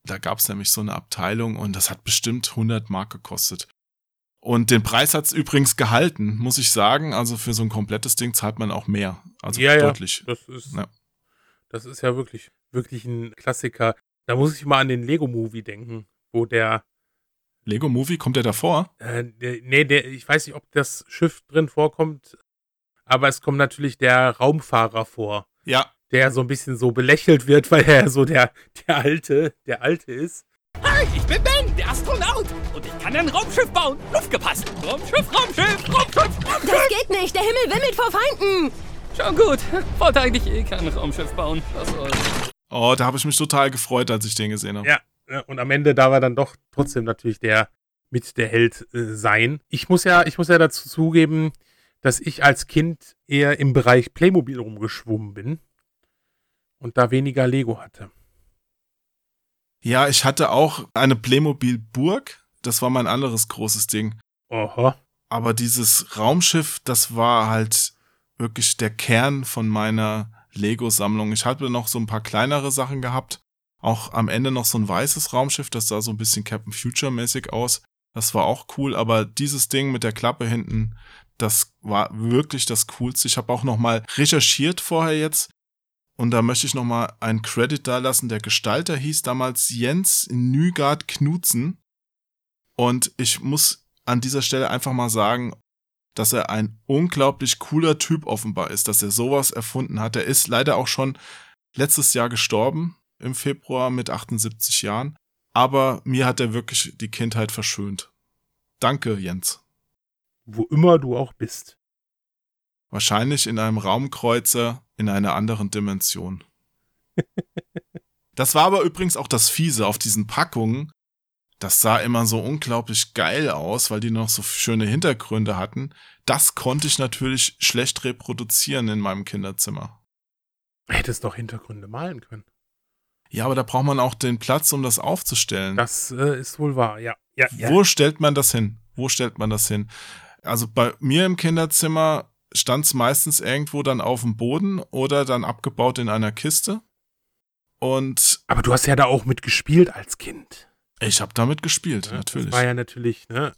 Da gab es nämlich so eine Abteilung und das hat bestimmt 100 Mark gekostet. Und den Preis hat's übrigens gehalten, muss ich sagen. Also für so ein komplettes Ding zahlt man auch mehr. Also ja, deutlich. Ja, das ist, Ja. das ist ja wirklich, wirklich ein Klassiker. Da muss ich mal an den Lego-Movie denken, wo der, Lego Movie, kommt der davor? äh, nee, der, ich weiß nicht, ob das Schiff drin vorkommt, aber es kommt natürlich der Raumfahrer vor, Ja, der so ein bisschen so belächelt wird, weil er so der, der Alte, der Alte ist. Hi, ich bin Ben, der Astronaut. Und ich kann ein Raumschiff bauen. Luft gepasst. Raumschiff, Raumschiff, Raumschiff, Raumschiff. Das geht nicht, der Himmel wimmelt vor Feinden. Schon gut. Wollte eigentlich eh kein Raumschiff bauen. Was soll's. Oh, da habe ich mich total gefreut, als ich den gesehen habe. Ja, und am Ende darf er dann doch trotzdem natürlich der mit der Held äh, sein. Ich muss ja, ich muss ja dazu zugeben, dass ich als Kind eher im Bereich Playmobil rumgeschwommen bin und da weniger Lego hatte. Ja, ich hatte auch eine Playmobil-Burg. Das war mein anderes großes Ding. Aha. Aber dieses Raumschiff, das war halt wirklich der Kern von meiner Lego-Sammlung. Ich hatte noch so ein paar kleinere Sachen gehabt. Auch am Ende noch so ein weißes Raumschiff, das sah so ein bisschen Captain Future-mäßig aus. Das war auch cool, aber dieses Ding mit der Klappe hinten, das war wirklich das Coolste. Ich habe auch noch mal recherchiert vorher jetzt und da möchte ich noch mal einen Credit da lassen. Der Gestalter hieß damals Jens Nygard Knutzen und ich muss an dieser Stelle einfach mal sagen, dass er ein unglaublich cooler Typ offenbar ist, dass er sowas erfunden hat. Er ist leider auch schon letztes Jahr gestorben, im Februar mit 78 Jahren. Aber mir hat er wirklich die Kindheit verschönt. Danke, Jens. Wo immer du auch bist. Wahrscheinlich in einem Raumkreuzer in einer anderen Dimension. Das war aber übrigens auch das Fiese auf diesen Packungen. Das sah immer so unglaublich geil aus, weil die noch so schöne Hintergründe hatten. Das konnte ich natürlich schlecht reproduzieren in meinem Kinderzimmer. Hättest doch Hintergründe malen können. Ja, aber da braucht man auch den Platz, um das aufzustellen. Das äh, ist wohl wahr, ja. ja, ja. Wo stellt man das hin? Wo stellt man das hin? Also bei mir im Kinderzimmer stand es meistens irgendwo dann auf dem Boden oder dann abgebaut in einer Kiste. Und Aber du hast ja da auch mitgespielt als Kind. ich habe damit gespielt, Ja, natürlich. Das war ja natürlich, ne?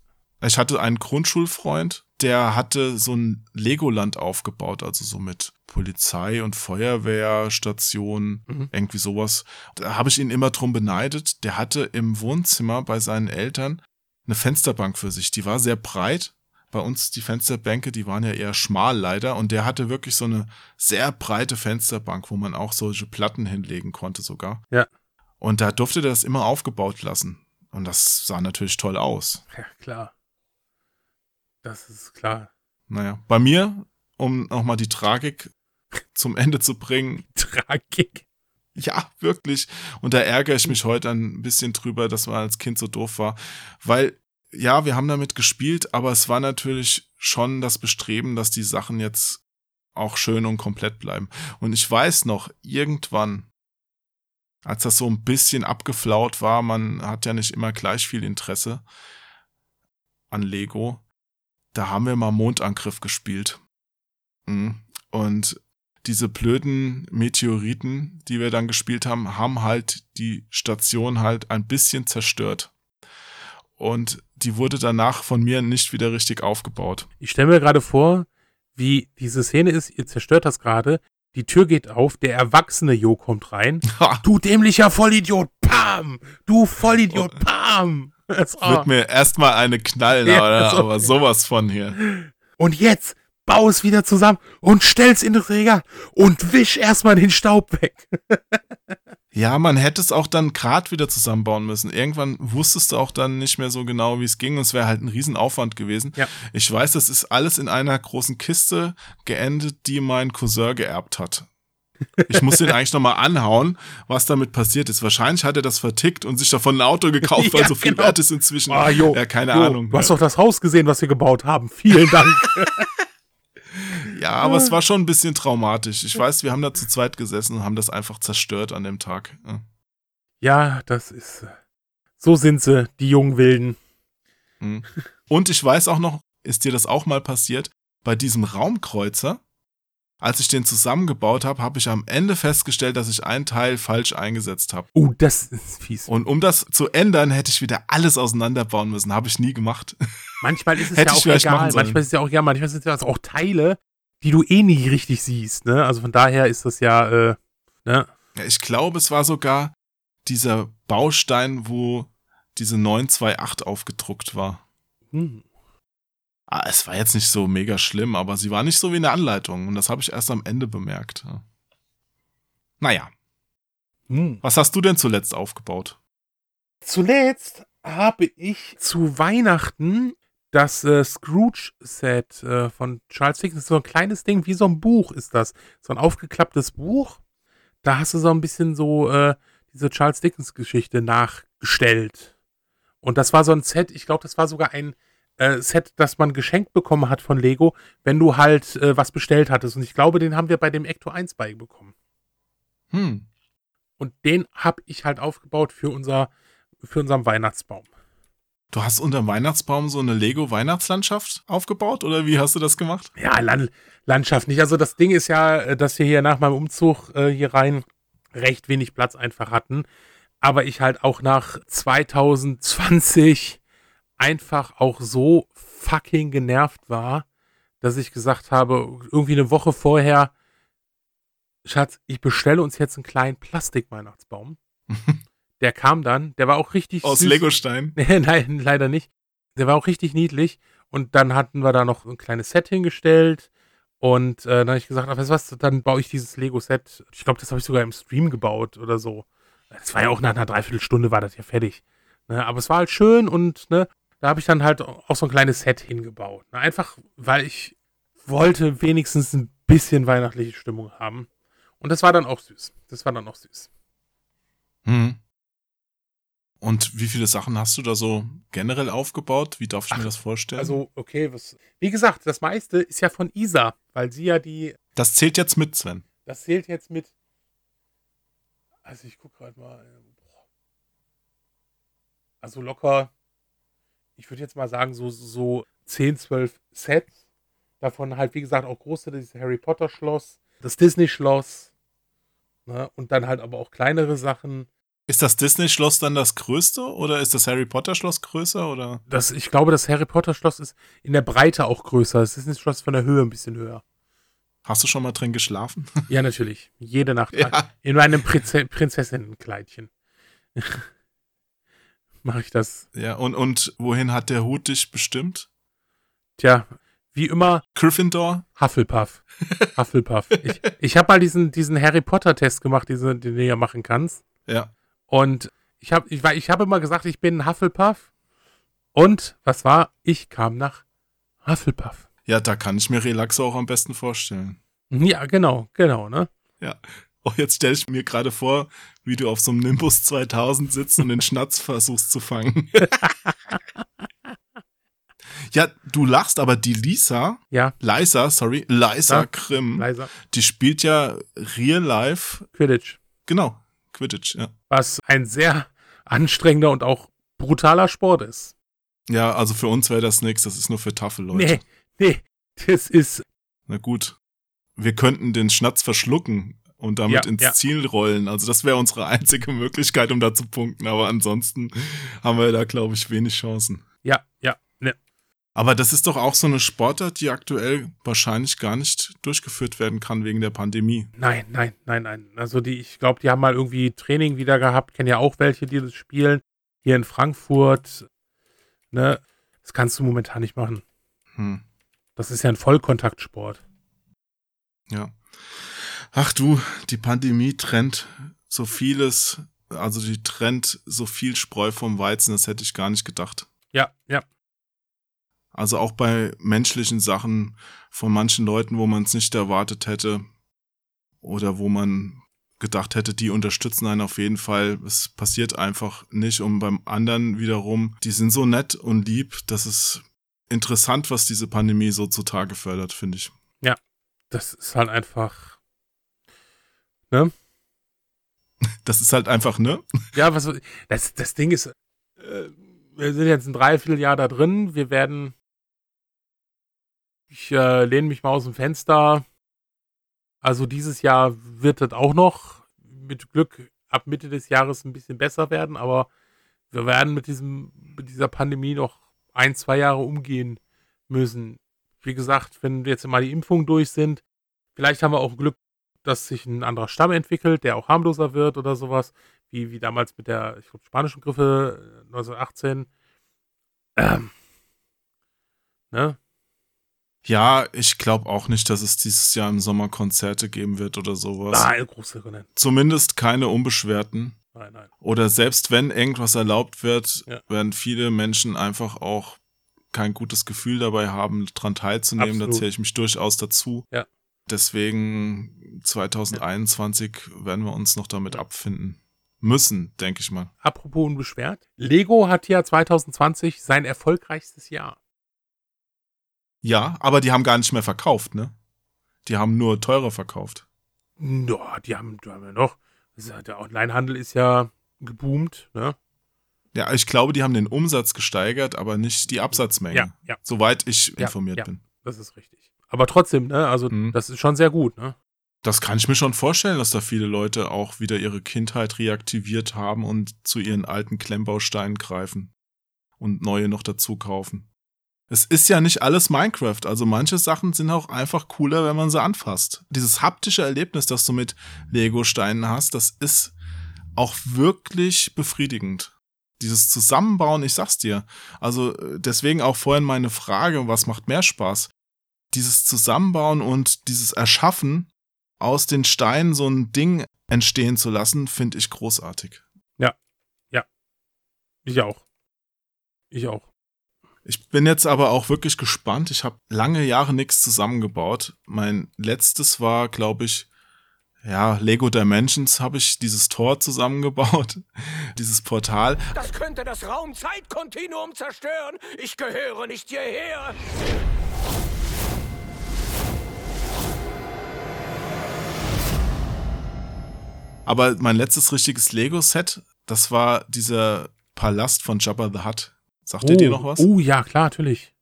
Ich hatte einen Grundschulfreund, der hatte so ein Legoland aufgebaut, also so mit Polizei und Feuerwehrstation, Mhm. irgendwie sowas. Da habe ich ihn immer drum beneidet. Der hatte im Wohnzimmer bei seinen Eltern eine Fensterbank für sich. Die war sehr breit. Bei uns die Fensterbänke, die waren ja eher schmal leider. Und der hatte wirklich so eine sehr breite Fensterbank, wo man auch solche Platten hinlegen konnte sogar. Ja. Und da durfte der das immer aufgebaut lassen. Und das sah natürlich toll aus. Ja, klar. Das ist klar. Naja, bei mir, um nochmal die Tragik zum Ende zu bringen. Tragik. Ja, wirklich. Und da ärgere ich mich heute ein bisschen drüber, dass man als Kind so doof war. Weil, ja, wir haben damit gespielt, aber es war natürlich schon das Bestreben, dass die Sachen jetzt auch schön und komplett bleiben. Und ich weiß noch, irgendwann, als das so ein bisschen abgeflaut war, man hat ja nicht immer gleich viel Interesse an Lego, da haben wir mal Mondangriff gespielt. Mhm. Und diese blöden Meteoriten, die wir dann gespielt haben, haben halt die Station halt ein bisschen zerstört. Und die wurde danach von mir nicht wieder richtig aufgebaut. Ich stelle mir gerade vor, wie diese Szene ist, ihr zerstört das gerade, die Tür geht auf, der erwachsene Jo kommt rein. du dämlicher Vollidiot, pam! Du Vollidiot, pam! Das, ah. Wird mir erstmal eine knallen, Ja, aber, so. aber sowas von hier. Und jetzt bau es wieder zusammen und stell's in das Regal und wisch erstmal den Staub weg. Ja, man hätte es auch dann grad wieder zusammenbauen müssen. Irgendwann wusstest du auch dann nicht mehr so genau, wie es ging. Und es wäre halt ein Riesenaufwand gewesen. Ja. Ich weiß, das ist alles in einer großen Kiste geendet, die mein Cousin geerbt hat. Ich muss den eigentlich nochmal anhauen, was damit passiert ist. Wahrscheinlich hat er das vertickt und sich davon ein Auto gekauft, weil Ja, so viel genau. wert ist inzwischen. Ah, jo, ja, keine jo, Ahnung. Du hast doch das Haus gesehen, was wir gebaut haben. Vielen Dank. Ja, aber es war schon ein bisschen traumatisch. Ich weiß, wir haben da zu zweit gesessen und haben das einfach zerstört an dem Tag. Ja. ja, das ist. äh, So sind sie, die jungen Wilden. Mhm. Und ich weiß auch noch, ist dir das auch mal passiert, bei diesem Raumkreuzer, als ich den zusammengebaut habe, habe ich am Ende festgestellt, dass ich einen Teil falsch eingesetzt habe. Oh, das ist fies. Und um das zu ändern, hätte ich wieder alles auseinanderbauen müssen. Habe ich nie gemacht. Manchmal ist es ja auch egal. Manchmal ist es ja auch, ja, manchmal sind es auch Teile, die du eh nie richtig siehst, ne? Also von daher ist das ja, äh, ne? Ja, ich glaube, es war sogar dieser Baustein, wo diese 928 aufgedruckt war. Hm. Ah, es war jetzt nicht so mega schlimm, aber sie war nicht so wie eine Anleitung. Und das habe ich erst am Ende bemerkt. Ja. Naja, Hm. was hast du denn zuletzt aufgebaut? Zuletzt habe ich zu Weihnachten das äh, Scrooge-Set äh, von Charles Dickens, so ein kleines Ding, wie so ein Buch ist das. So ein aufgeklapptes Buch. Da hast du so ein bisschen so äh, diese Charles Dickens-Geschichte nachgestellt. Und das war so ein Set, ich glaube, das war sogar ein äh, Set, das man geschenkt bekommen hat von Lego, wenn du halt äh, was bestellt hattest. Und ich glaube, den haben wir bei dem Ecto 1 beibekommen. Hm. Und den habe ich halt aufgebaut für unser, für unseren Weihnachtsbaum. Du hast unter dem Weihnachtsbaum so eine Lego-Weihnachtslandschaft aufgebaut oder wie hast du das gemacht? Ja, Land Landschaft nicht. Also das Ding ist ja, äh, dass wir hier nach meinem Umzug äh, hier rein recht wenig Platz einfach hatten. Aber ich halt auch nach 2020 einfach auch so fucking genervt war, dass ich gesagt habe, irgendwie eine Woche vorher, Schatz, ich bestelle uns jetzt einen kleinen Plastik-Weihnachtsbaum. der kam dann, der war auch richtig Aus süß. Legostein? Nein, leider nicht. Der war auch richtig niedlich. Und dann hatten wir da noch ein kleines Set hingestellt. Und äh, dann habe ich gesagt, ach, weißt du was, dann baue ich dieses Lego-Set. Ich glaube, das habe ich sogar im Stream gebaut oder so. Das war ja auch nach einer Dreiviertelstunde war das ja fertig. Ne? Aber es war halt schön und ne, da habe ich dann halt auch so ein kleines Set hingebaut. Ne? Einfach, weil ich wollte wenigstens ein bisschen weihnachtliche Stimmung haben. Und das war dann auch süß. Das war dann auch süß. Hm. Und wie viele Sachen hast du da so generell aufgebaut? Wie darf ich mir das vorstellen? Also, okay, was. Wie gesagt, das meiste ist ja von Isa, weil sie ja die. das zählt jetzt mit, Sven. Das zählt jetzt mit. Also ich gucke gerade mal. Also locker, ich würde jetzt mal sagen, so, so 10, 12 Sets. Davon halt, wie gesagt, auch große, dieses Harry Potter Schloss, das Disney Schloss. Ne? Und dann halt aber auch kleinere Sachen. Ist das Disney-Schloss dann das größte oder ist das Harry Potter-Schloss größer? Oder? Das, ich glaube, das Harry Potter Schloss ist in der Breite auch größer. Das Disney Schloss von der Höhe ein bisschen höher. Hast du schon mal drin geschlafen? Ja, natürlich. Jede Nacht. Ja. In meinem Prinze Prinzessinnenkleidchen. Mache ich das. Ja, und, und wohin hat der Hut dich bestimmt? Tja, wie immer. Gryffindor? Hufflepuff. Hufflepuff. Ich, ich habe mal diesen, diesen Harry Potter-Test gemacht, diesen, den du ja machen kannst. Ja. Und ich habe ich, war- ich hab immer gesagt, ich bin ein Hufflepuff. Und was war? Ich kam nach Hufflepuff. Ja, da kann ich mir Relaxo auch am besten vorstellen. Ja, genau, genau, ne? Ja. Oh, jetzt stelle ich mir gerade vor, wie du auf so einem Nimbus 2000 sitzt und den Schnatz versuchst zu fangen. ja, du lachst, aber die Lisa, ja. Lisa, sorry, Lisa Ja, Krim, Lisa. die spielt ja real life. Quidditch. Genau, Quidditch, ja. Was ein sehr anstrengender und auch brutaler Sport ist. Ja, also für uns wäre das nichts, das ist nur für taffe Leute. Nee, nee, das ist. Na gut. Wir könnten den Schnatz verschlucken und damit Ja, ins ja. Ziel rollen. Also das wäre unsere einzige Möglichkeit, um da zu punkten. Aber ansonsten haben wir da, glaube ich, wenig Chancen. Ja, ja, ne. Aber das ist doch auch so eine Sportart, die aktuell wahrscheinlich gar nicht durchgeführt werden kann wegen der Pandemie. Nein, nein, nein, nein. Also die, ich glaube, die haben mal irgendwie Training wieder gehabt. Kenne ja auch welche, die das spielen. Hier in Frankfurt. Ne? Das kannst du momentan nicht machen. Hm. Das ist ja ein Vollkontaktsport. Ja. Ach du, die Pandemie trennt so vieles, also die trennt so viel Spreu vom Weizen, das hätte ich gar nicht gedacht. Ja, ja. Also auch bei menschlichen Sachen von manchen Leuten, wo man es nicht erwartet hätte oder wo man gedacht hätte, die unterstützen einen auf jeden Fall. Es passiert einfach nicht. Und beim anderen wiederum, die sind so nett und lieb, das ist interessant, was diese Pandemie so zutage fördert, finde ich. Ja, das ist halt einfach. Ne? Das ist halt einfach, ne? Ja, was das, das Ding ist, äh, wir sind jetzt ein Dreivierteljahr da drin. Wir werden. Ich äh, lehne mich mal aus dem Fenster. Also dieses Jahr wird es auch noch mit Glück ab Mitte des Jahres ein bisschen besser werden, aber wir werden mit diesem, mit dieser Pandemie noch ein, zwei Jahre umgehen müssen. Wie gesagt, wenn jetzt mal die Impfungen durch sind, vielleicht haben wir auch Glück, dass sich ein anderer Stamm entwickelt, der auch harmloser wird oder sowas, wie, wie damals mit der ich glaub, spanischen Griffe äh, 1918. Ähm, ne? Ja, ich glaube auch nicht, dass es dieses Jahr im Sommer Konzerte geben wird oder sowas. Nein, große Rennen. Zumindest keine unbeschwerten. Nein, nein. Oder selbst wenn irgendwas erlaubt wird, Ja. werden viele Menschen einfach auch kein gutes Gefühl dabei haben, daran teilzunehmen. Da Absolut. zähle ich mich durchaus dazu. Ja. Deswegen 2021 werden wir uns noch damit abfinden müssen, denke ich mal. Apropos unbeschwert. Lego hat ja 2020 sein erfolgreichstes Jahr. Ja, aber die haben gar nicht mehr verkauft, ne? Die haben nur teurer verkauft. Ja, die haben, die haben ja noch. Der Onlinehandel ist ja geboomt, ne? Ja, ich glaube, die haben den Umsatz gesteigert, aber nicht die Absatzmenge. Ja, ja. Soweit ich Ja, informiert ja, bin. Das ist richtig. Aber trotzdem, ne? Also, Mhm. das ist schon sehr gut, ne? Das kann ich mir schon vorstellen, dass da viele Leute auch wieder ihre Kindheit reaktiviert haben und zu ihren alten Klemmbausteinen greifen und neue noch dazu kaufen. Es ist ja nicht alles Minecraft, also manche Sachen sind auch einfach cooler, wenn man sie anfasst. Dieses haptische Erlebnis, das du mit Lego-Steinen hast, das ist auch wirklich befriedigend. Dieses Zusammenbauen, ich sag's dir. Also äh, deswegen auch vorhin meine Frage, was macht mehr Spaß? Dieses Zusammenbauen und dieses Erschaffen aus den Steinen so ein Ding entstehen zu lassen, finde ich großartig. Ja. Ja. Ich auch. Ich auch. Ich bin jetzt aber auch wirklich gespannt. Ich habe lange Jahre nichts zusammengebaut. Mein letztes war, glaube ich, ja, Lego Dimensions habe ich dieses Tor zusammengebaut, dieses Portal. Das könnte das Raumzeitkontinuum zerstören. Ich gehöre nicht hierher. Aber mein letztes richtiges Lego-Set, das war dieser Palast von Jabba the Hutt. Sagt oh, ihr dir noch was? Oh, ja, klar, natürlich.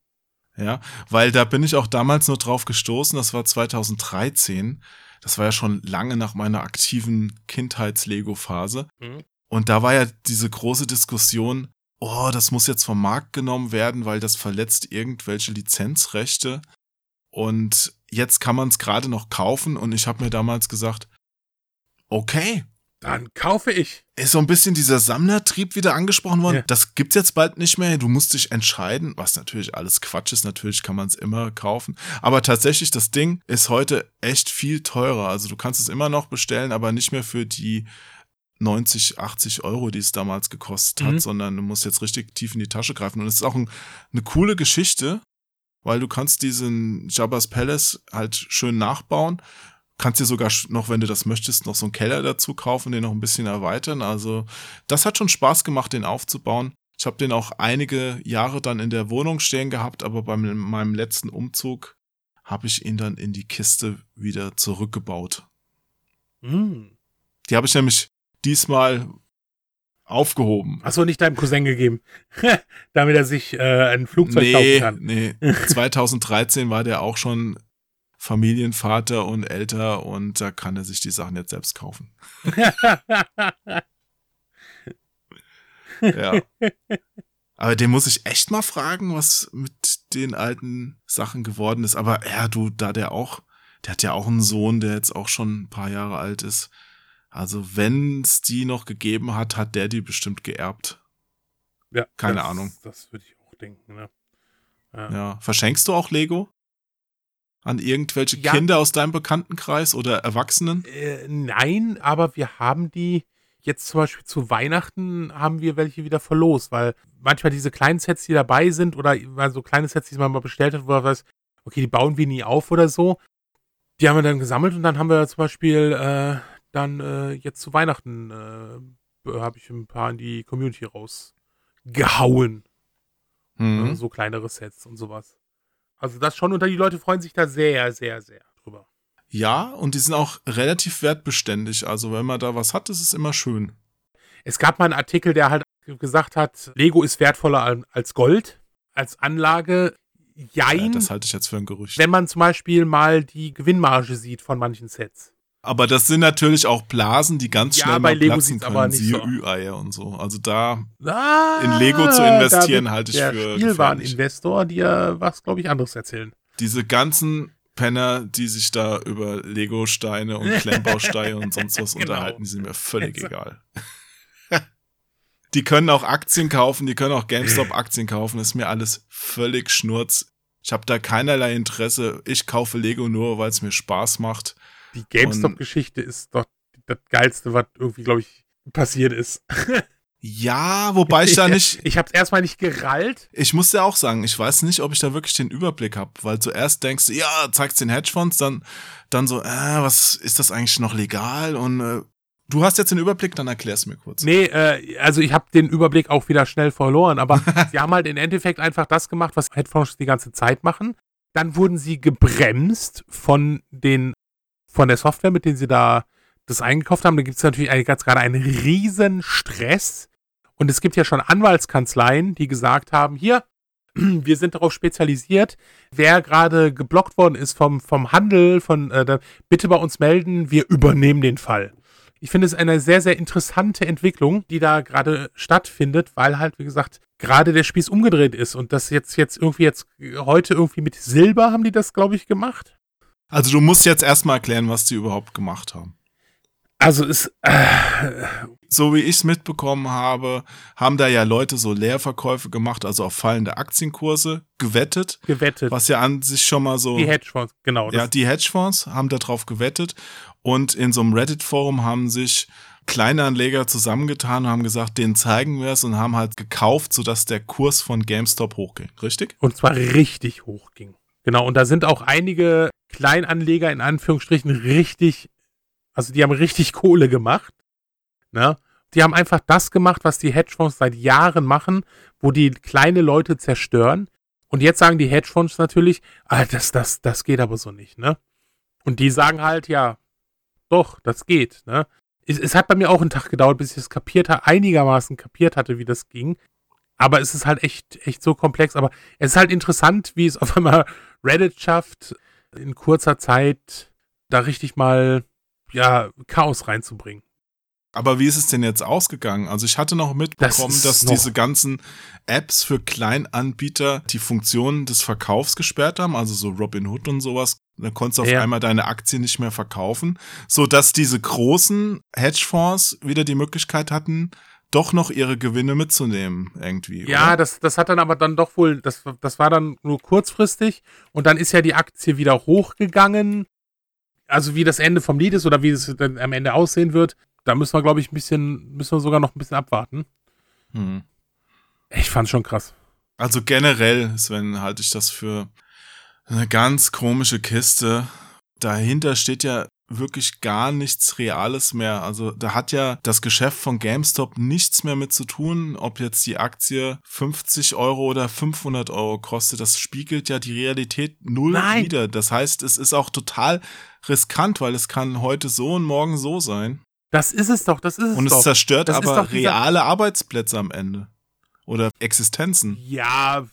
Ja, weil da bin ich auch damals nur drauf gestoßen, das war 2013. Das war ja schon lange nach meiner aktiven Kindheits-Lego-Phase. Mhm. Und da war ja diese große Diskussion, oh, das muss jetzt vom Markt genommen werden, weil das verletzt irgendwelche Lizenzrechte. Und jetzt kann man es gerade noch kaufen. Und ich habe mir damals gesagt, okay. Dann kaufe ich. Ist so ein bisschen dieser Sammlertrieb wieder angesprochen worden. Ja. Das gibt's jetzt bald nicht mehr. Du musst dich entscheiden, was natürlich alles Quatsch ist. Natürlich kann man es immer kaufen. Aber tatsächlich, das Ding ist heute echt viel teurer. Also du kannst es immer noch bestellen, aber nicht mehr für die 90, 80 Euro, die es damals gekostet hat, Mhm. sondern du musst jetzt richtig tief in die Tasche greifen. Und es ist auch ein, eine coole Geschichte, weil du kannst diesen Jabba's Palace halt schön nachbauen. Kannst dir sogar noch, wenn du das möchtest, noch so einen Keller dazu kaufen, den noch ein bisschen erweitern. Also das hat schon Spaß gemacht, den aufzubauen. Ich habe den auch einige Jahre dann in der Wohnung stehen gehabt, aber bei meinem letzten Umzug habe ich ihn dann in die Kiste wieder zurückgebaut. Hm. Die habe ich nämlich diesmal aufgehoben. Achso, nicht deinem Cousin gegeben. Damit er sich äh, ein Flugzeug Nee, kaufen kann. nee. 2013 war der auch schon Familienvater und älter und da kann er sich die Sachen jetzt selbst kaufen. Ja. Aber den muss ich echt mal fragen, was mit den alten Sachen geworden ist. Aber ja, du, da der auch, der hat ja auch einen Sohn, der jetzt auch schon ein paar Jahre alt ist. Also wenn es die noch gegeben hat, hat der die bestimmt geerbt. Ja, Keine das, Ahnung. Das würde ich auch denken. Ne? Ja. Verschenkst du auch Lego? An irgendwelche Ja. Kinder aus deinem Bekanntenkreis oder Erwachsenen? Äh, nein, aber wir haben die jetzt zum Beispiel zu Weihnachten haben wir welche wieder verlost, weil manchmal diese kleinen Sets, die dabei sind oder so kleine Sets, die man mal bestellt hat, wo man weiß, okay, die bauen wir nie auf oder so, die haben wir dann gesammelt und dann haben wir zum Beispiel äh, dann äh, jetzt zu Weihnachten äh, habe ich ein paar in die Community rausgehauen. Mhm. Ne, so kleinere Sets und sowas. Also das schon, und die Leute freuen sich da sehr, sehr, sehr drüber. Ja, und die sind auch relativ wertbeständig. Also wenn man da was hat, ist es immer schön. Es gab mal einen Artikel, der halt gesagt hat, Lego ist wertvoller al- als Gold, als Anlage. Jein, Ja, das halte ich jetzt für ein Gerücht. wenn man zum Beispiel mal die Gewinnmarge sieht von manchen Sets. Aber das sind natürlich auch Blasen, die ganz Ja, schnell mal Lego platzen können. aber nicht Siehe so. Ü-Eier und so. Also da Ah, in Lego zu investieren, halte ich der für. Spielwareninvestor dir was, glaube ich, anderes erzählen. Diese ganzen Penner, die sich da über Lego-Steine und Klemmbausteine und sonst was Genau. unterhalten, die sind mir völlig egal. die können auch Aktien kaufen, die können auch GameStop-Aktien kaufen, ist mir alles völlig Schnurz. Ich habe da keinerlei Interesse. Ich kaufe Lego nur, weil es mir Spaß macht. Die GameStop-Geschichte ist doch das Geilste, was irgendwie, glaube ich, passiert ist. Ja, wobei ich da nicht. Ich habe es erstmal nicht gerallt. Ich muss dir auch sagen, ich weiß nicht, ob ich da wirklich den Überblick habe, weil zuerst denkst du, ja, zeigst den Hedgefonds, dann, dann so, äh, was ist das eigentlich noch legal? Und äh, du hast jetzt den Überblick, dann erklär's mir kurz. Nee, äh, also ich habe den Überblick auch wieder schnell verloren, aber sie haben halt im Endeffekt einfach das gemacht, was Headphones die ganze Zeit machen. Dann wurden sie gebremst von den von der Software, mit denen sie da das eingekauft haben. Da gibt es natürlich ganz gerade einen riesen Stress. Und es gibt ja schon Anwaltskanzleien, die gesagt haben, hier, wir sind darauf spezialisiert, wer gerade geblockt worden ist vom, vom Handel, von äh, bitte bei uns melden, wir übernehmen den Fall. Ich finde es eine sehr, sehr interessante Entwicklung, die da gerade stattfindet, weil halt, wie gesagt, gerade der Spieß umgedreht ist und das jetzt, jetzt irgendwie jetzt heute irgendwie mit Silber haben die das, glaube ich, gemacht. Also du musst jetzt erstmal erklären, was die überhaupt gemacht haben. Also es, äh, So wie ich es mitbekommen habe, haben da ja Leute so Leerverkäufe gemacht, also auf fallende Aktienkurse gewettet. Gewettet. Was ja an sich schon mal so. die Hedgefonds, genau. Ja, die Hedgefonds haben darauf gewettet und in so einem Reddit-Forum haben sich kleine Anleger zusammengetan und haben gesagt, denen zeigen wir es und haben halt gekauft, sodass der Kurs von GameStop hochging. Richtig? Und zwar richtig hoch ging. Genau, und da sind auch einige Kleinanleger in Anführungsstrichen richtig, also die haben richtig Kohle gemacht. Ne? Die haben einfach das gemacht, was die Hedgefonds seit Jahren machen, wo die kleine Leute zerstören. Und jetzt sagen die Hedgefonds natürlich, ah, das, das, das geht aber so nicht, ne? Und die sagen halt, ja, doch, das geht, ne? Es, es hat bei mir auch einen Tag gedauert, bis ich es kapiert habe, einigermaßen kapiert hatte, wie das ging. Aber es ist halt echt, echt so komplex. Aber es ist halt interessant, wie es auf einmal Reddit schafft, in kurzer Zeit da richtig mal ja, Chaos reinzubringen. Aber wie ist es denn jetzt ausgegangen? Also ich hatte noch mitbekommen, Das dass diese ganzen Apps für Kleinanbieter die Funktionen des Verkaufs gesperrt haben, also so Robinhood und sowas. Da konntest du auf Ja. einmal deine Aktien nicht mehr verkaufen, so dass diese großen Hedgefonds wieder die Möglichkeit hatten, doch noch ihre Gewinne mitzunehmen irgendwie. Ja, oder? das, das hat dann aber dann doch wohl, das, das war dann nur kurzfristig und dann ist ja die Aktie wieder hochgegangen. Also wie das Ende vom Lied ist oder wie es dann am Ende aussehen wird, da müssen wir, glaube ich, ein bisschen, müssen wir sogar noch ein bisschen abwarten. Hm. Ich fand's schon krass. Also generell, Sven, halte ich das für eine ganz komische Kiste. Dahinter steht ja wirklich gar nichts Reales mehr. Also da hat ja das Geschäft von GameStop nichts mehr mit zu tun, ob jetzt die Aktie 50 Euro oder 500 Euro kostet. Das spiegelt ja die Realität null Nein. wider. Das heißt, es ist auch total riskant, weil es kann heute so und morgen so sein. Das ist es doch, das ist es Und doch. es zerstört Das aber doch reale Arbeitsplätze am Ende. Oder Existenzen. Ja,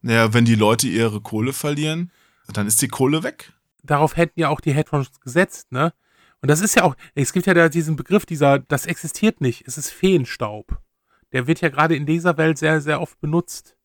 Naja, wenn die Leute ihre Kohle verlieren, dann ist die Kohle weg. Darauf hätten ja auch die Headphones gesetzt, ne? Und das ist ja auch, es gibt ja da diesen Begriff, dieser, das existiert nicht, es ist Feenstaub. Der wird ja gerade in dieser Welt sehr, sehr oft benutzt.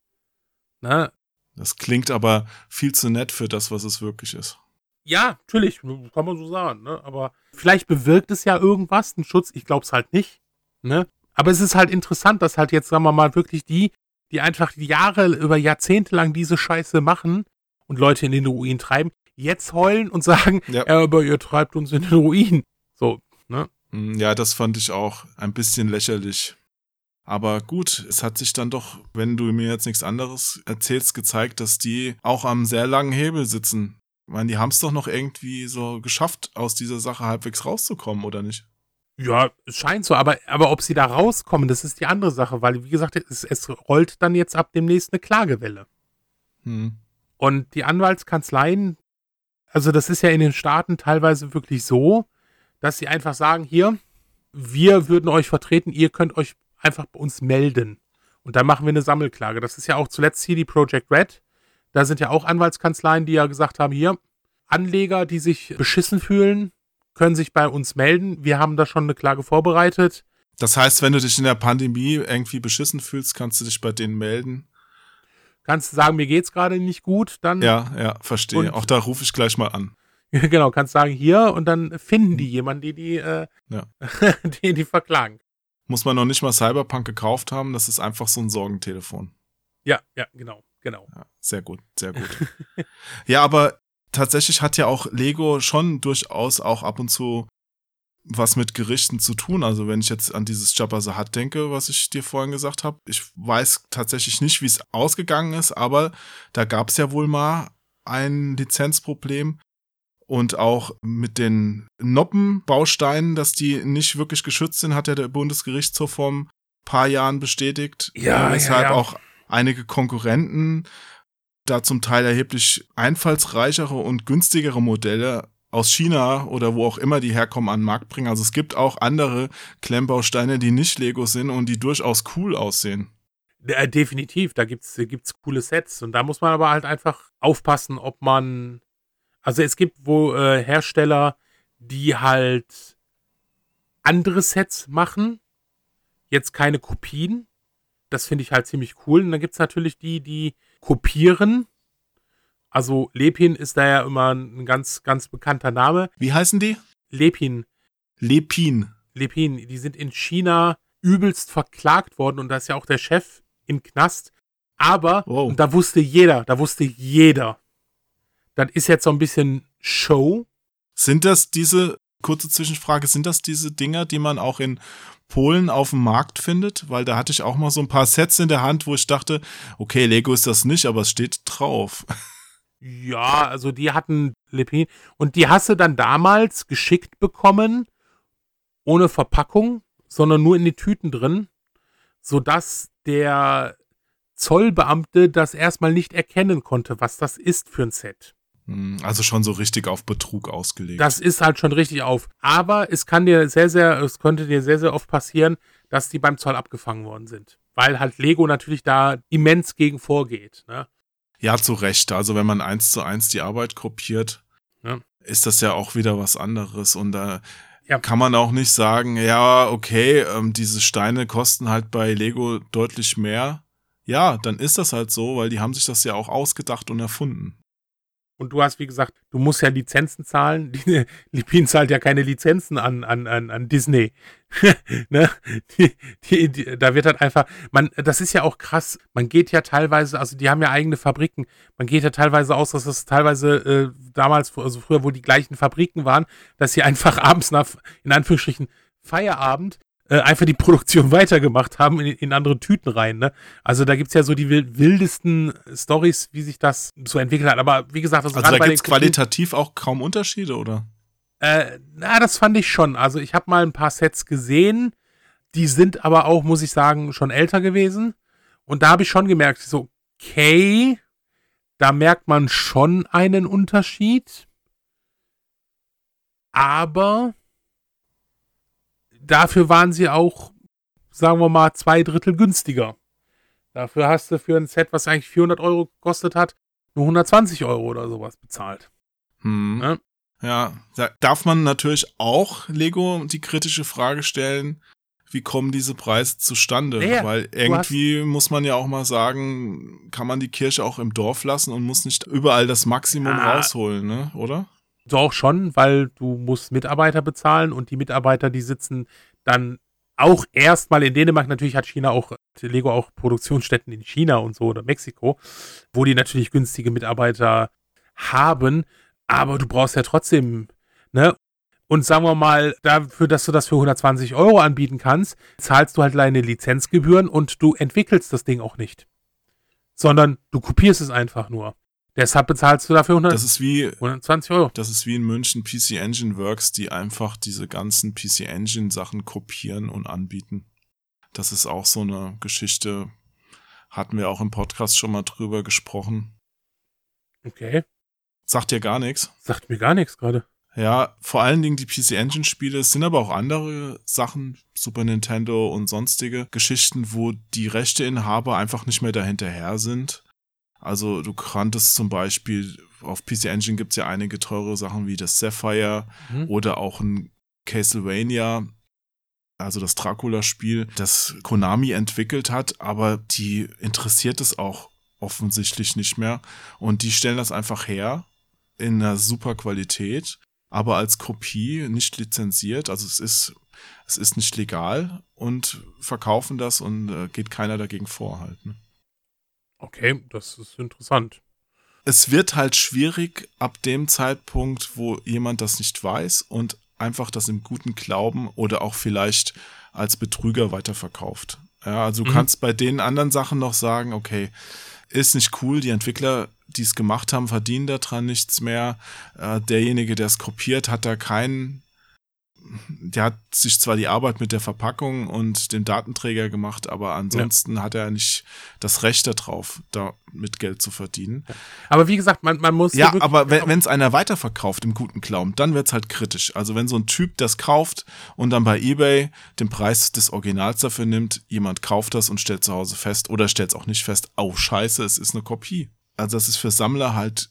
Ne? Das klingt aber viel zu nett für das, was es wirklich ist. Ja, natürlich, kann man so sagen, ne? Aber vielleicht bewirkt es ja irgendwas, einen Schutz, ich glaube es halt nicht, ne? Aber es ist halt interessant, dass halt jetzt, sagen wir mal, wirklich die, die einfach Jahre, über Jahrzehnte lang diese Scheiße machen und Leute in den Ruin treiben, jetzt heulen und sagen, ja. aber ihr treibt uns in den Ruin. So, ne? Hm, Ja, das fand ich auch ein bisschen lächerlich. Aber gut, es hat sich dann doch, wenn du mir jetzt nichts anderes erzählst, gezeigt, dass die auch am sehr langen Hebel sitzen. Ich meine, die haben es doch noch irgendwie so geschafft, aus dieser Sache halbwegs rauszukommen, oder nicht? Ja, es scheint so, aber, aber ob sie da rauskommen, das ist die andere Sache, weil, wie gesagt, es, es rollt dann jetzt ab demnächst eine Klagewelle. Hm. Und die Anwaltskanzleien, also das ist ja in den Staaten teilweise wirklich so, dass sie einfach sagen, hier, wir würden euch vertreten, ihr könnt euch einfach bei uns melden. Und dann machen wir eine Sammelklage. Das ist ja auch zuletzt hier die Project Red. Da sind ja auch Anwaltskanzleien, die ja gesagt haben, hier, Anleger, die sich beschissen fühlen, können sich bei uns melden. Wir haben da schon eine Klage vorbereitet. Das heißt, wenn du dich in der Pandemie irgendwie beschissen fühlst, kannst du dich bei denen melden. Kannst du sagen, mir geht's gerade nicht gut, dann. Ja, ja, verstehe. Und- Auch da rufe ich gleich mal an. genau, kannst sagen, hier und dann finden die jemanden, die die, äh, Ja. die, die verklagen. Muss man noch nicht mal Cyberpunk gekauft haben, das ist einfach so ein Sorgentelefon. Ja, ja, genau, genau. Ja, sehr gut, sehr gut. ja, aber tatsächlich hat ja auch Lego schon durchaus auch ab und zu was mit Gerichten zu tun. Also wenn ich jetzt an dieses Jabba Hutt denke, was ich dir vorhin gesagt habe, ich weiß tatsächlich nicht, wie es ausgegangen ist, aber da gab es ja wohl mal ein Lizenzproblem und auch mit den Noppenbausteinen, dass die nicht wirklich geschützt sind, hat ja der Bundesgerichtshof vor ein paar Jahren bestätigt. Ja, weshalb ja, ja. auch einige Konkurrenten da zum Teil erheblich einfallsreichere und günstigere Modelle aus China oder wo auch immer die herkommen an den Markt bringen. Also es gibt auch andere Klemmbausteine, die nicht Lego sind und die durchaus cool aussehen. Äh, definitiv, da gibt's, gibt's coole Sets. Und da muss man aber halt einfach aufpassen, ob man. Also es gibt wo äh, Hersteller, die halt andere Sets machen. Jetzt keine Kopien. Das finde ich halt ziemlich cool. Und dann gibt's natürlich die, die kopieren. Also Lepin ist da ja immer ein ganz, ganz bekannter Name. Wie heißen die? Lepin. Lepin. Lepin, die sind in China übelst verklagt worden und da ist ja auch der Chef im Knast. Aber, Wow. da wusste jeder, da wusste jeder, das ist jetzt so ein bisschen Show. Sind das diese, kurze Zwischenfrage, sind das diese Dinger, die man auch in Polen auf dem Markt findet? Weil da hatte ich auch mal so ein paar Sets in der Hand, wo ich dachte, okay, Lego ist das nicht, aber es steht drauf. Ja, also die hatten Lepin und die hast du dann damals geschickt bekommen, ohne Verpackung, sondern nur in die Tüten drin, sodass der Zollbeamte das erstmal nicht erkennen konnte, was das ist für ein Set. Hm, Also schon so richtig auf Betrug ausgelegt. Das ist halt schon richtig auf. Aber es kann dir sehr, sehr, es könnte dir sehr, sehr oft passieren, dass die beim Zoll abgefangen worden sind. Weil halt Lego natürlich da immens gegen vorgeht. Ne? Ja, zu Recht. Also wenn man eins zu eins die Arbeit kopiert, Ja. ist das ja auch wieder was anderes. Und da Ja. kann man auch nicht sagen, ja, okay, ähm, diese Steine kosten halt bei Lego deutlich mehr. Ja, dann ist das halt so, weil die haben sich das ja auch ausgedacht und erfunden. Und du hast, wie gesagt, du musst ja Lizenzen zahlen. Die, Lipin zahlt ja keine Lizenzen an, an, an, an Disney. ne? die, die, die, da wird halt einfach, man, das ist ja auch krass. Man geht ja teilweise, also die haben ja eigene Fabriken. Man geht ja teilweise aus, dass das teilweise äh, damals, also früher, wo die gleichen Fabriken waren, dass sie einfach abends nach, in Anführungsstrichen, Feierabend äh, einfach die Produktion weitergemacht haben in, in andere Tüten rein. Ne? Also da gibt's ja so die wil- wildesten Stories, wie sich das so entwickelt hat. Aber wie gesagt, also, Also da den Kopien- qualitativ auch kaum Unterschiede, oder? äh, na, das fand ich schon. Also ich habe mal ein paar Sets gesehen, die sind aber auch, muss ich sagen, schon älter gewesen. Und da habe ich schon gemerkt, so, okay, da merkt man schon einen Unterschied. Aber dafür waren sie auch, sagen wir mal, zwei Drittel günstiger. Dafür hast du für ein Set, was eigentlich 400 Euro gekostet hat, nur 120 Euro oder sowas bezahlt. Hm. Ja. Ja, da darf man natürlich auch Lego die kritische Frage stellen, wie kommen diese Preise zustande? Naja, Weil irgendwie muss man ja auch mal sagen, kann man die Kirche auch im Dorf lassen und muss nicht überall das Maximum Ah. rausholen, ne? Oder? Doch schon, weil du musst Mitarbeiter bezahlen und die Mitarbeiter, die sitzen dann auch erstmal in Dänemark. Natürlich hat China auch, Lego auch Produktionsstätten in China und so oder Mexiko, wo die natürlich günstige Mitarbeiter haben. Aber du brauchst ja trotzdem, ne? Und sagen wir mal, dafür, dass du das für 120 Euro anbieten kannst, zahlst du halt deine Lizenzgebühren und du entwickelst das Ding auch nicht. Sondern du kopierst es einfach nur. Deshalb bezahlst du dafür 100, Das ist wie 120 Euro. Das ist wie in München PC Engine Works, die einfach diese ganzen PC Engine Sachen kopieren und anbieten. Das ist auch so eine Geschichte, hatten wir auch im Podcast schon mal drüber gesprochen. Okay. Sagt dir gar nichts? Sagt mir gar nichts gerade. Ja, vor allen Dingen die PC Engine Spiele. Es sind aber auch andere Sachen, Super Nintendo und sonstige Geschichten, wo die Rechteinhaber einfach nicht mehr dahinterher sind. Also du kanntest zum Beispiel, auf PC Engine gibt's ja einige teure Sachen wie das Sapphire Mhm. oder auch ein Castlevania, also das Dracula-Spiel, das Konami entwickelt hat, aber die interessiert es auch offensichtlich nicht mehr. Und die stellen das einfach her in einer super Qualität, aber als Kopie nicht lizenziert. Also es ist, es ist nicht legal und verkaufen das und äh, geht keiner dagegen vor halt. Ne? Okay, das ist interessant. Es wird halt schwierig ab dem Zeitpunkt, wo jemand das nicht weiß und einfach das im guten Glauben oder auch vielleicht als Betrüger weiterverkauft. Ja, also du Mhm. kannst bei den anderen Sachen noch sagen, okay, ist nicht cool, die Entwickler, die es gemacht haben, verdienen daran nichts mehr. Äh, derjenige, der es kopiert, hat da keinen, der hat sich zwar die Arbeit mit der Verpackung und dem Datenträger gemacht, aber ansonsten hat er nicht das Recht darauf, damit Geld zu verdienen. Aber wie gesagt, man, man muss. Ja, aber wenn es einer weiterverkauft im guten Glauben, dann wird's halt kritisch. Also wenn so ein Typ das kauft und dann bei eBay den Preis des Originals dafür nimmt, jemand kauft das und stellt zu Hause fest oder stellt es auch nicht fest, oh scheiße, es ist eine Kopie. Also das ist für Sammler halt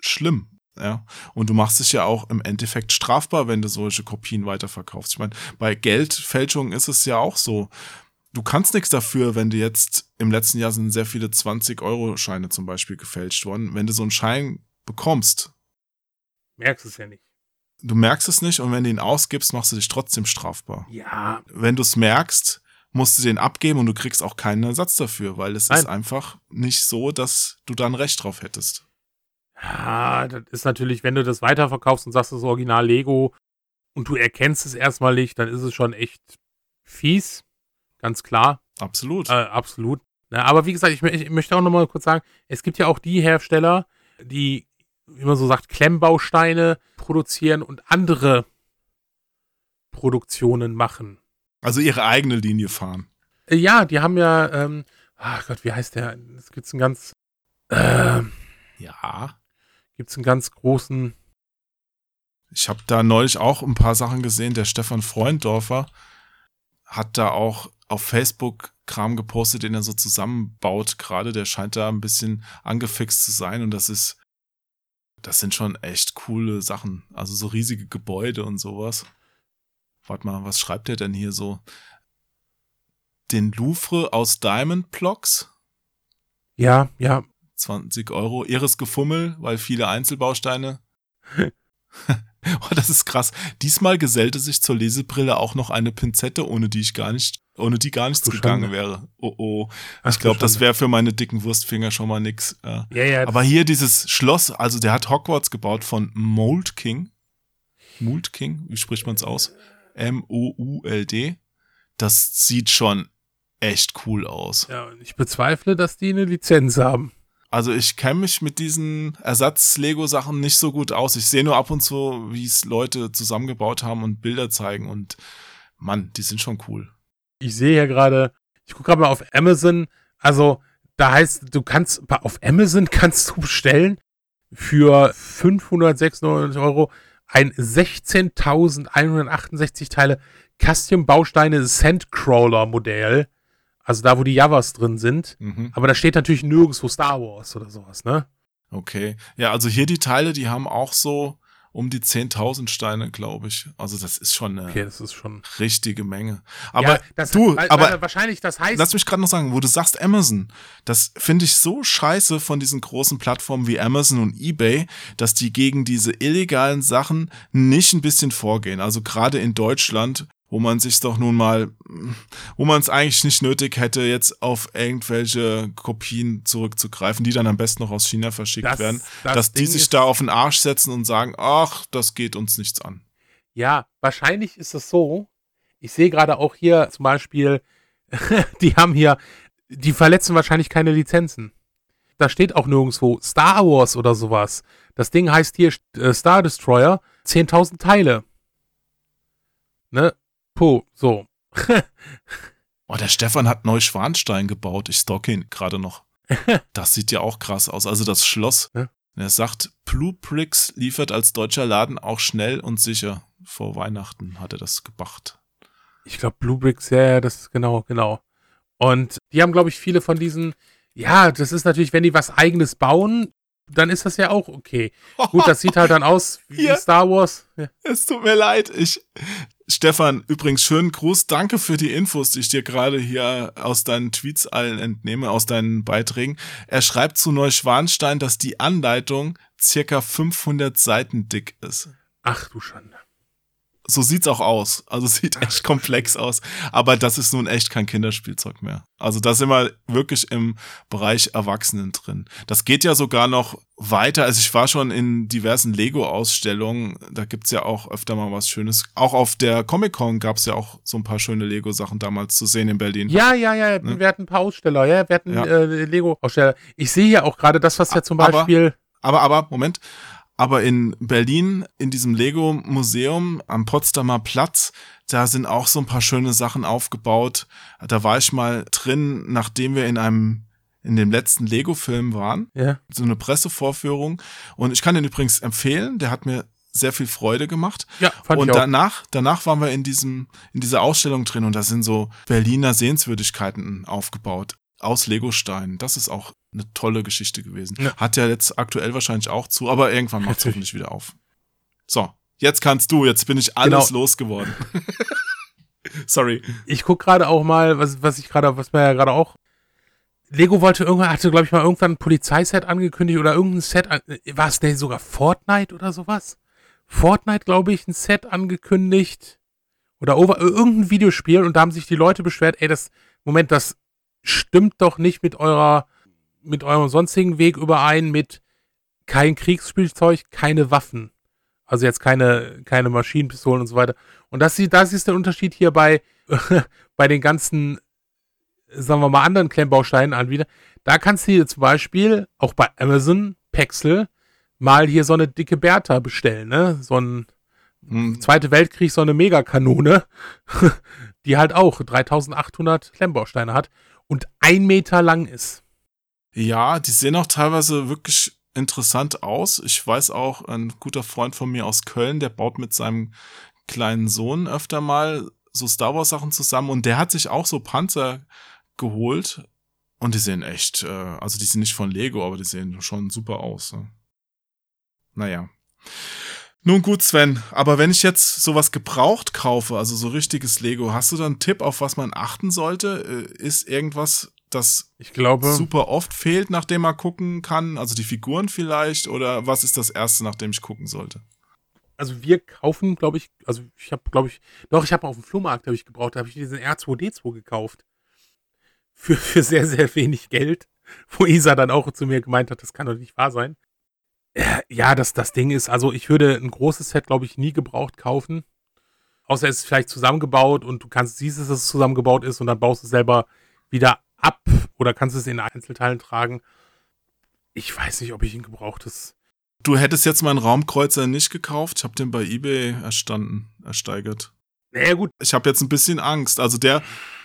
schlimm. Ja, und du machst dich ja auch im Endeffekt strafbar, wenn du solche Kopien weiterverkaufst. Ich meine, bei Geldfälschungen ist es ja auch so. Du kannst nichts dafür, wenn du jetzt im letzten Jahr sind sehr viele 20-Euro-Scheine zum Beispiel gefälscht worden. Wenn du so einen Schein bekommst, merkst es ja nicht. du merkst es nicht und wenn du ihn ausgibst, machst du dich trotzdem strafbar. Ja, Wenn du es merkst, musst du den abgeben und du kriegst auch keinen Ersatz dafür, weil es ist Nein. einfach nicht so, dass du dann Recht drauf hättest. Ja, das ist natürlich, wenn du das weiterverkaufst und sagst, das ist Original Lego und du erkennst es erstmal nicht, dann ist es schon echt fies. Ganz klar. Absolut. Äh, absolut. Na, aber wie gesagt, ich, ich möchte auch nochmal kurz sagen, es gibt ja auch die Hersteller, die, wie man so sagt, Klemmbausteine produzieren und andere Produktionen machen. Also ihre eigene Linie fahren. Äh, Ja, die haben ja, ähm, ach Gott, wie heißt der? Es gibt einen ganz, ähm, Ja. Gibt's einen ganz großen. Ich habe da neulich auch ein paar Sachen gesehen. Der Stefan Freundorfer hat da auch auf Facebook Kram gepostet, den er so zusammenbaut gerade. Der scheint da ein bisschen angefixt zu sein und das ist, das sind schon echt coole Sachen. Also so riesige Gebäude und sowas. Warte mal, was schreibt er denn hier so? Den Louvre aus Diamond Blocks? Ja, ja. 20 Euro. Ihres Gefummel, weil viele Einzelbausteine. oh, das ist krass. Diesmal gesellte sich zur Lesebrille auch noch eine Pinzette, ohne die ich gar nicht, ohne die gar nichts gegangen wäre. Oh oh. Ach ich glaube, das wäre für meine dicken Wurstfinger schon mal nix. Ja. Ja, ja, Aber hier dieses Schloss, also der hat Hogwarts gebaut von Mold King. Mold King, wie spricht man es aus? M-O-U-L-D. Das sieht schon echt cool aus. Ja, und ich bezweifle, dass die eine Lizenz haben. Also ich kenne mich mit diesen Ersatz-Lego-Sachen nicht so gut aus. Ich sehe nur ab und zu, wie es Leute zusammengebaut haben und Bilder zeigen und Mann, die sind schon cool. Ich sehe hier gerade, ich gucke gerade mal auf Amazon. Also, da heißt, du kannst, auf Amazon kannst du bestellen für 596 Euro ein 16.168 Teile Custom-Bausteine Sandcrawler-Modell. Also da, wo die Javas drin sind. Mhm. Aber da steht natürlich nirgendwo Star Wars oder sowas, ne? Okay. Ja, also hier die Teile, die haben auch so um die 10.000 Steine, glaube ich. Also das ist schon eine Okay, das ist schon. richtige Menge. Aber Ja, das- du, weil- aber weil wahrscheinlich das heißt. lass mich gerade noch sagen, wo du sagst Amazon, das finde ich so scheiße von diesen großen Plattformen wie Amazon und eBay, dass die gegen diese illegalen Sachen nicht ein bisschen vorgehen. Also gerade in Deutschland, wo man sich doch nun mal, wo man es eigentlich nicht nötig hätte, jetzt auf irgendwelche Kopien zurückzugreifen, die dann am besten noch aus China verschickt Das- werden, das dass die Ding sich ist- da auf den Arsch setzen und sagen, ach, das geht uns nichts an. Ja, wahrscheinlich ist es so. Ich sehe gerade auch hier zum Beispiel, die haben hier, die verletzen wahrscheinlich keine Lizenzen. Da steht auch nirgendwo Star Wars oder sowas. Das Ding heißt hier äh, Star Destroyer, 10.000 Teile. Ne? Puh, so. Oh, der Stefan hat Neuschwanstein gebaut. Ich stocke ihn gerade noch. Das sieht ja auch krass aus. Also das Schloss. Ja. Er sagt, Bluebricks liefert als deutscher Laden auch schnell und sicher. Vor Weihnachten hat er das gebracht. Ich glaube, Blue Bricks, ja, ja, das ist genau, genau. Und die haben, glaube ich, viele von diesen, ja, das ist natürlich, wenn die was eigenes bauen, dann ist das ja auch okay. Gut, das sieht halt dann aus wie Hier. Star Wars. Ja. Es tut mir leid. Ich, Stefan, übrigens schönen Gruß. Danke für die Infos, die ich dir gerade hier aus deinen Tweets allen entnehme, aus deinen Beiträgen. Er schreibt zu Neuschwanstein, dass die Anleitung circa 500 Seiten dick ist. Ach du Schande. So sieht's auch aus. Also es sieht echt komplex aus. Aber das ist nun echt kein Kinderspielzeug mehr. Also da sind wir wirklich im Bereich Erwachsenen drin. Das geht ja sogar noch weiter. Also ich war schon in diversen Lego-Ausstellungen. Da gibt's ja auch öfter mal was Schönes. Auch auf der Comic-Con gab's ja auch so ein paar schöne Lego-Sachen damals zu sehen in Berlin. Ja, ja, ja, Ne? wir hatten ein paar Aussteller, ja, wir hatten Ja. äh, Lego-Aussteller. Ich sehe ja auch gerade das, was ja zum Aber- Beispiel. Aber, aber, Moment. Aber in Berlin, in diesem Lego-Museum am Potsdamer Platz, da sind auch so ein paar schöne Sachen aufgebaut. Da war ich mal drin, nachdem wir in einem, in dem letzten Lego-Film waren. Ja. So eine Pressevorführung. Und ich kann den übrigens empfehlen. Der hat mir sehr viel Freude gemacht. Ja, fand und ich auch. danach, danach waren wir in diesem, in dieser Ausstellung drin und da sind so Berliner Sehenswürdigkeiten aufgebaut aus Legosteinen. Das ist auch eine tolle Geschichte gewesen. Ja. Hat ja jetzt aktuell wahrscheinlich auch zu, aber irgendwann macht es hoffentlich wieder auf. So, jetzt kannst du, jetzt bin ich alles Genau. losgeworden. Sorry. Ich guck gerade auch mal, was, was ich gerade, was mir ja gerade auch. Lego wollte irgendwann, hatte, glaube ich, mal irgendwann ein Polizeiset angekündigt oder irgendein Set, an- war es denn sogar Fortnite oder sowas? Fortnite, glaube ich, ein Set angekündigt. Oder over, irgendein Videospiel und da haben sich die Leute beschwert, ey, das, Moment, das stimmt doch nicht mit eurer, mit eurem sonstigen Weg überein, mit kein Kriegsspielzeug, keine Waffen. Also jetzt keine, keine Maschinenpistolen und so weiter. Und das, ist- das ist der Unterschied hier bei, bei den ganzen, sagen wir mal, anderen Klemmbausteinen anbieten. Da kannst du dir zum Beispiel auch bei Amazon, Pexel, mal hier so eine dicke Bertha bestellen, ne? So ein Hm, Zweite Weltkrieg, so eine Megakanone, die halt auch 3800 Klemmbausteine hat und ein Meter lang ist. Ja, die sehen auch teilweise wirklich interessant aus. Ich weiß auch, ein guter Freund von mir aus Köln, der baut mit seinem kleinen Sohn öfter mal so Star Wars Sachen zusammen und der hat sich auch so Panzer geholt und die sehen echt, äh, also die sind nicht von Lego, aber die sehen schon super aus. Naja. Nun gut, Sven, aber wenn ich jetzt sowas gebraucht kaufe, also so richtiges Lego, hast du da einen Tipp, auf was man achten sollte? Äh, ist irgendwas, das ich glaube, super oft fehlt, nachdem man gucken kann? Also die Figuren vielleicht? Oder was ist das Erste, nachdem ich gucken sollte? Also wir kaufen, glaube ich, also ich habe, glaube ich, doch, ich habe auf dem Flohmarkt, habe ich gebraucht, da habe ich diesen R2D2 gekauft. Für, für sehr, sehr wenig Geld. Wo Isa dann auch zu mir gemeint hat, das kann doch nicht wahr sein. Ja, das, das Ding ist, also ich würde ein großes Set, glaube ich, nie gebraucht kaufen. Außer es ist vielleicht zusammengebaut und du kannst, siehst, dass es zusammengebaut ist und dann baust du es selber wieder ab oder kannst es in Einzelteilen tragen. Ich weiß nicht, ob ich ein gebrauchtes. Du hättest jetzt meinen Raumkreuzer nicht gekauft. Ich habe den bei eBay erstanden, ersteigert. Naja, gut. Ich habe jetzt ein bisschen Angst. Also der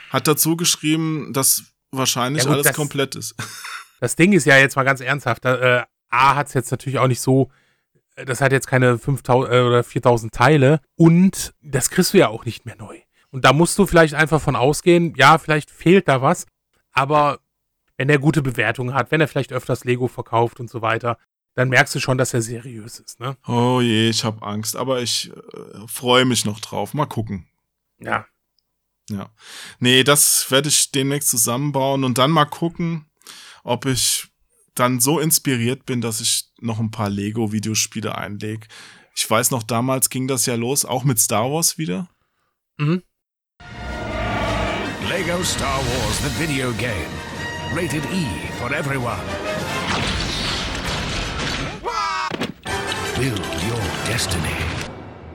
hat dazu geschrieben, dass wahrscheinlich ja, gut, alles das, komplett ist. Das Ding ist ja jetzt mal ganz ernsthaft. Da, äh, A hat es jetzt natürlich auch nicht so, äh, das hat jetzt keine 5000 äh, oder 4000 Teile und das kriegst du ja auch nicht mehr neu. Und da musst du vielleicht einfach von ausgehen, ja, vielleicht fehlt da was, aber wenn er gute Bewertungen hat, wenn er vielleicht öfters Lego verkauft und so weiter, dann merkst du schon, dass er seriös ist, ne? Oh je, ich habe Angst, aber ich äh, freue mich noch drauf. Mal gucken. Ja. Ja. Nee, das werde ich demnächst zusammenbauen und dann mal gucken, ob ich dann so inspiriert bin, dass ich noch ein paar Lego-Videospiele einlege. Ich weiß noch, damals ging das ja los, auch mit Star Wars wieder. Mhm. Lego Star Wars, the video game. Rated E for everyone. Build your destiny.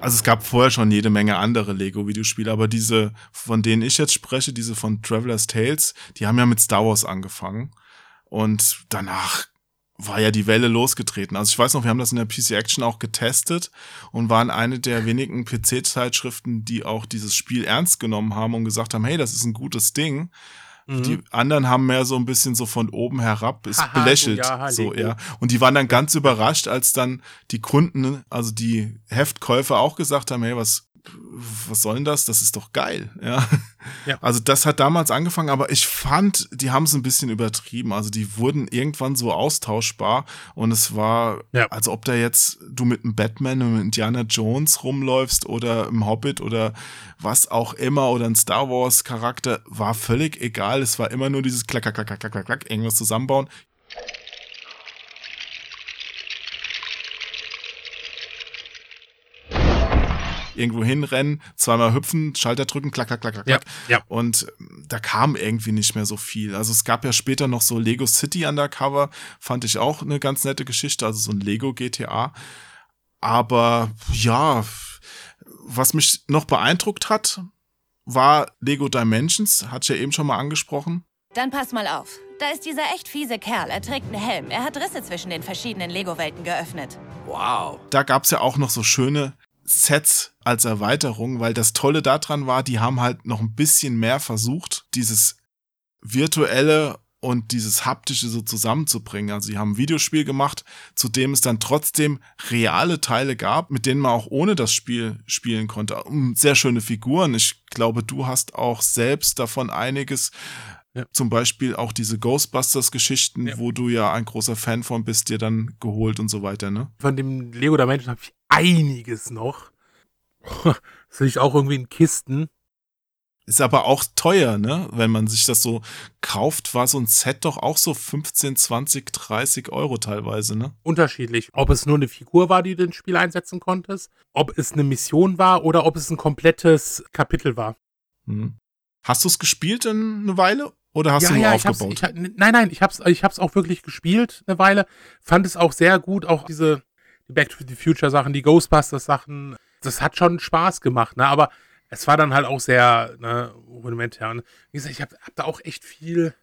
Also es gab vorher schon jede Menge andere Lego-Videospiele, aber diese, von denen ich jetzt spreche, diese von Traveler's Tales, die haben ja mit Star Wars angefangen. Und danach war ja die Welle losgetreten. Also ich weiß noch, wir haben das in der PC Action auch getestet und waren eine der wenigen PC-Zeitschriften, die auch dieses Spiel ernst genommen haben und gesagt haben, hey, das ist ein gutes Ding. Mhm. Die anderen haben mehr so ein bisschen so von oben herab ist Aha, belächelt. So, ja, so, ja. Und die waren dann ganz überrascht, als dann die Kunden, also die Heftkäufer auch gesagt haben, hey, was was soll denn das? Das ist doch geil. Ja. ja. Also das hat damals angefangen, aber ich fand, die haben es ein bisschen übertrieben. Also die wurden irgendwann so austauschbar und es war, ja. als ob da jetzt du mit einem Batman und Indiana Jones rumläufst oder im Hobbit oder was auch immer oder ein Star Wars Charakter, war völlig egal. Es war immer nur dieses klack, klack, klack, klack, klack, klack, irgendwas zusammenbauen. Irgendwo hinrennen, zweimal hüpfen, Schalter drücken, klack, klack, klack, klack. Ja, ja. Und ähm, da kam irgendwie nicht mehr so viel. Also es gab ja später noch so Lego City Undercover, fand ich auch eine ganz nette Geschichte, also so ein Lego GTA. Aber ja, was mich noch beeindruckt hat, war Lego Dimensions, hatte ich ja eben schon mal angesprochen. Dann pass mal auf. Da ist dieser echt fiese Kerl. Er trägt einen Helm. Er hat Risse zwischen den verschiedenen Lego-Welten geöffnet. Wow. Da gab es ja auch noch so schöne Sets als Erweiterung, weil das Tolle daran war, die haben halt noch ein bisschen mehr versucht, dieses virtuelle und dieses haptische so zusammenzubringen. Also sie haben ein Videospiel gemacht, zu dem es dann trotzdem reale Teile gab, mit denen man auch ohne das Spiel spielen konnte. Sehr schöne Figuren. Ich glaube, du hast auch selbst davon einiges. Ja. Zum Beispiel auch diese Ghostbusters-Geschichten, ja. wo du ja ein großer Fan von bist, dir dann geholt und so weiter, ne? Von dem Lego Dimension habe ich einiges noch. Das liegt auch irgendwie in Kisten. Ist aber auch teuer, ne? Wenn man sich das so kauft, war so ein Set doch auch so 15, 20, 30 Euro teilweise, ne? Unterschiedlich. Ob es nur eine Figur war, die du ins Spiel einsetzen konntest, ob es eine Mission war oder ob es ein komplettes Kapitel war. Hm. Hast du es gespielt in eine Weile? Oder hast ja, du nur ja, aufgebaut? Ich ich, nein, nein, ich hab's, ich hab's auch wirklich gespielt eine Weile. Fand es auch sehr gut, auch diese die Back to the Future Sachen, die Ghostbusters Sachen. Das hat schon Spaß gemacht, ne? Aber es war dann halt auch sehr ne, rudimentär. Und wie gesagt, ich habe hab da auch echt viel,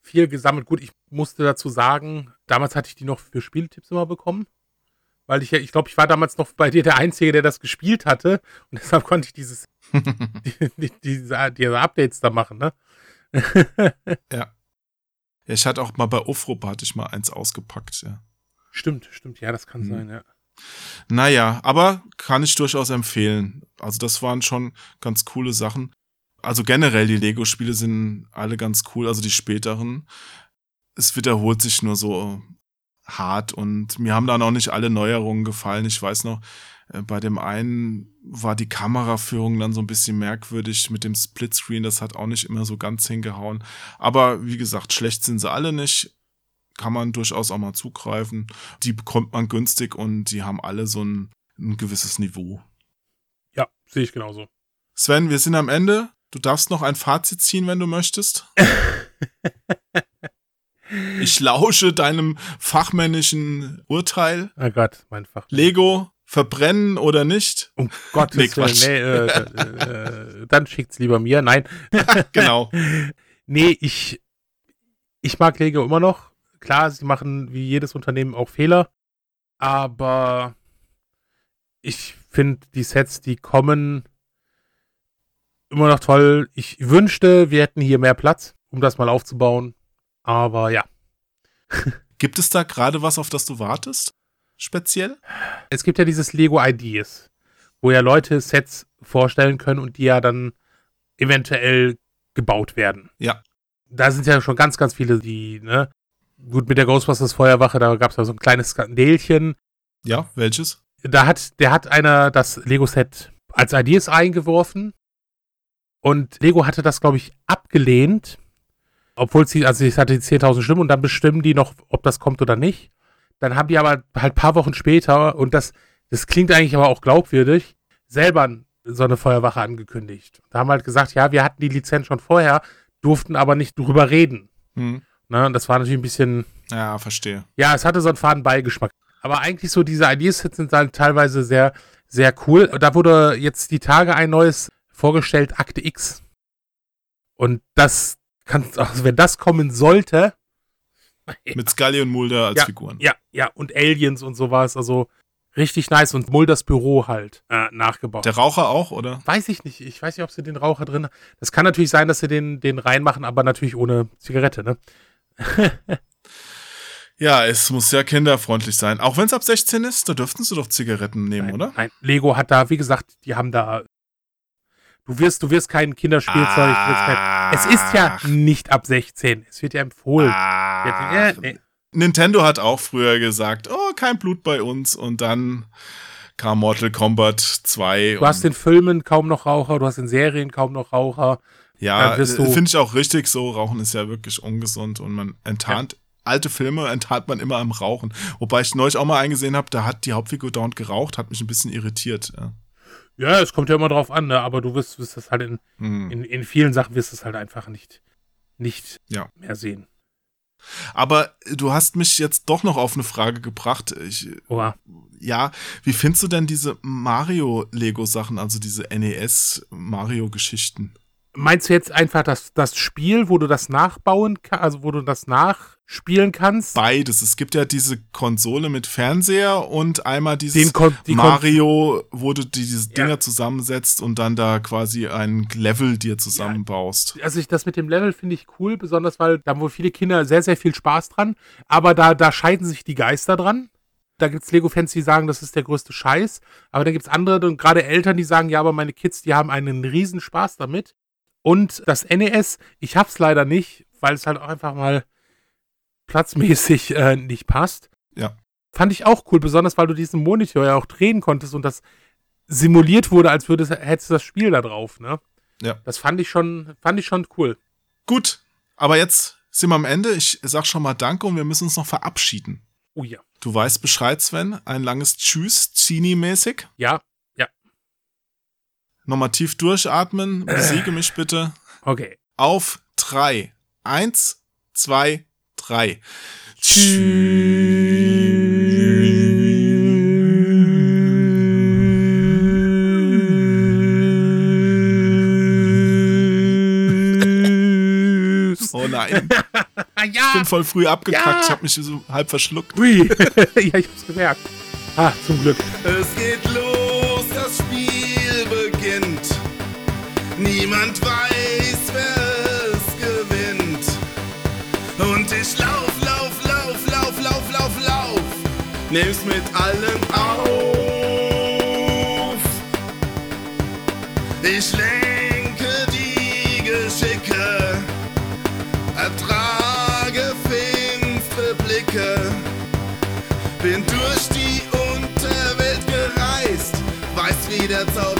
viel gesammelt. Gut, ich musste dazu sagen, damals hatte ich die noch für Spieltipps immer bekommen. Weil ich ja, ich glaube, ich war damals noch bei dir der Einzige, der das gespielt hatte. Und deshalb konnte ich dieses, die, die, diese, diese Updates da machen, ne? ja. Ja, ich hatte auch mal bei Ufrup hatte ich mal eins ausgepackt, ja. Stimmt, stimmt, ja, das kann Mhm. sein, ja. Naja, aber kann ich durchaus empfehlen. Also das waren schon ganz coole Sachen. Also generell die Lego-Spiele sind alle ganz cool, also die späteren. Es wiederholt sich nur so hart und mir haben dann auch nicht alle Neuerungen gefallen. Ich weiß noch, äh, bei dem einen war die Kameraführung dann so ein bisschen merkwürdig mit dem Splitscreen. Das hat auch nicht immer so ganz hingehauen. Aber wie gesagt, schlecht sind sie alle nicht kann man durchaus auch mal zugreifen. Die bekommt man günstig und die haben alle so ein, ein gewisses Niveau. Ja, sehe ich genauso. Sven, wir sind am Ende. Du darfst noch ein Fazit ziehen, wenn du möchtest. ich lausche deinem fachmännischen Urteil. Oh Gott, mein Fach. Lego verbrennen oder nicht? Um Gottes Nee, Quatsch. nee, äh, äh, dann schickt's lieber mir. Nein. Genau. nee, ich, ich mag Lego immer noch. Klar, sie machen wie jedes Unternehmen auch Fehler, aber ich finde die Sets, die kommen, immer noch toll. Ich wünschte, wir hätten hier mehr Platz, um das mal aufzubauen. Aber ja. Gibt es da gerade was, auf das du wartest? Speziell? Es gibt ja dieses Lego Ideas, wo ja Leute Sets vorstellen können und die ja dann eventuell gebaut werden. Ja. Da sind ja schon ganz, ganz viele, die, ne? Gut, mit der Ghostbusters Feuerwache, da gab es ja so ein kleines Skandälchen. Ja, welches? Da hat, der hat einer das Lego-Set als Ideas eingeworfen und Lego hatte das, glaube ich, abgelehnt, obwohl sie, also es hatte die 10.000 Stimmen und dann bestimmen die noch, ob das kommt oder nicht. Dann haben die aber halt ein paar Wochen später, und das, das klingt eigentlich aber auch glaubwürdig, selber so eine Feuerwache angekündigt. Da haben halt gesagt, ja, wir hatten die Lizenz schon vorher, durften aber nicht drüber reden. Hm. Ne, das war natürlich ein bisschen, Ja, verstehe. ja, es hatte so einen faden Beigeschmack. Aber eigentlich so diese Ideas-Sets sind dann teilweise sehr, sehr cool. Da wurde jetzt die Tage ein neues vorgestellt, Akte X. Und das kann, also wenn das kommen sollte. Mit Scully und Mulder als ja, Figuren. Ja, ja, und Aliens und sowas. Also richtig nice. Und Mulders Büro halt äh, nachgebaut. Der Raucher auch, oder? Weiß ich nicht. Ich weiß nicht, ob sie den Raucher drin Das kann natürlich sein, dass sie den, den reinmachen, aber natürlich ohne Zigarette, ne? Ja, es muss ja kinderfreundlich sein. Auch wenn es ab 16 ist, da dürften sie doch Zigaretten nehmen, oder? Nein, Lego hat da, wie gesagt, die haben da. Du wirst, du wirst kein Kinderspielzeug. du wirst kein, es ist ja nicht ab 16. Es wird ja empfohlen. Ja, nee. Nintendo hat auch früher gesagt, oh, kein Blut bei uns. Und dann kam Mortal Kombat 2. Du hast in Filmen kaum noch Raucher, du hast in Serien kaum noch Raucher. Ja, du- finde ich auch richtig so. Rauchen ist ja wirklich ungesund und man enttarnt. Alte Filme enttarnt man immer am Rauchen. Wobei ich neulich auch mal eingesehen habe, da hat die Hauptfigur dauernd geraucht, hat mich ein bisschen irritiert. Ja. Ja, es kommt ja immer drauf an, ne? aber du wirst, wirst das halt in, Hm. in, in vielen Sachen wirst du es halt einfach nicht, nicht Ja. mehr sehen. Aber du hast mich jetzt doch noch auf eine Frage gebracht. Ich, Oha. ja, wie findest du denn diese Mario-Lego-Sachen, also diese NES-Mario-Geschichten? Meinst du jetzt einfach das, das Spiel, wo du das nachbauen kannst, also wo du das nachspielen kannst? Beides. Es gibt ja diese Konsole mit Fernseher und einmal dieses die Mario, wo du diese Dinger zusammensetzt und dann da quasi ein Level dir zusammenbaust. Also ich, das mit dem Level finde ich cool, besonders weil da haben wohl viele Kinder sehr, sehr viel Spaß dran, aber da, da scheiden sich die Geister dran. Da gibt es Lego-Fans, die sagen, das ist der größte Scheiß, aber da gibt es andere und gerade Eltern, die sagen, ja, aber meine Kids, die haben einen riesen Spaß damit. Und das NES, ich hab's leider nicht, weil es halt auch einfach mal platzmäßig äh, nicht passt. Ja. Fand ich auch cool, besonders weil du diesen Monitor ja auch drehen konntest und das simuliert wurde, als würdest, hättest du das Spiel da drauf, ne? Ja. Das fand ich schon, fand ich schon cool. Gut, aber jetzt sind wir am Ende. Ich sag schon mal Danke und wir müssen uns noch verabschieden. Oh ja. Du weißt Bescheid, Sven. Ein langes Tschüss, Zini-mäßig. Ja, ja. Nochmal tief durchatmen. Besiege mich bitte. Okay. Auf drei. Eins, zwei, drei. Oh nein. Ich bin voll früh abgekackt. Ja. Ich habe mich so halb verschluckt. Ui. ja, ich hab's gemerkt. Ah, zum Glück. Es geht los, Niemand weiß, wer es gewinnt. Und ich lauf, lauf, lauf, lauf, lauf, lauf, lauf. nimm's mit allen auf. Ich lenke die Geschicke, ertrage finstere Blicke, bin durch die Unterwelt gereist, weiß wie der Zauber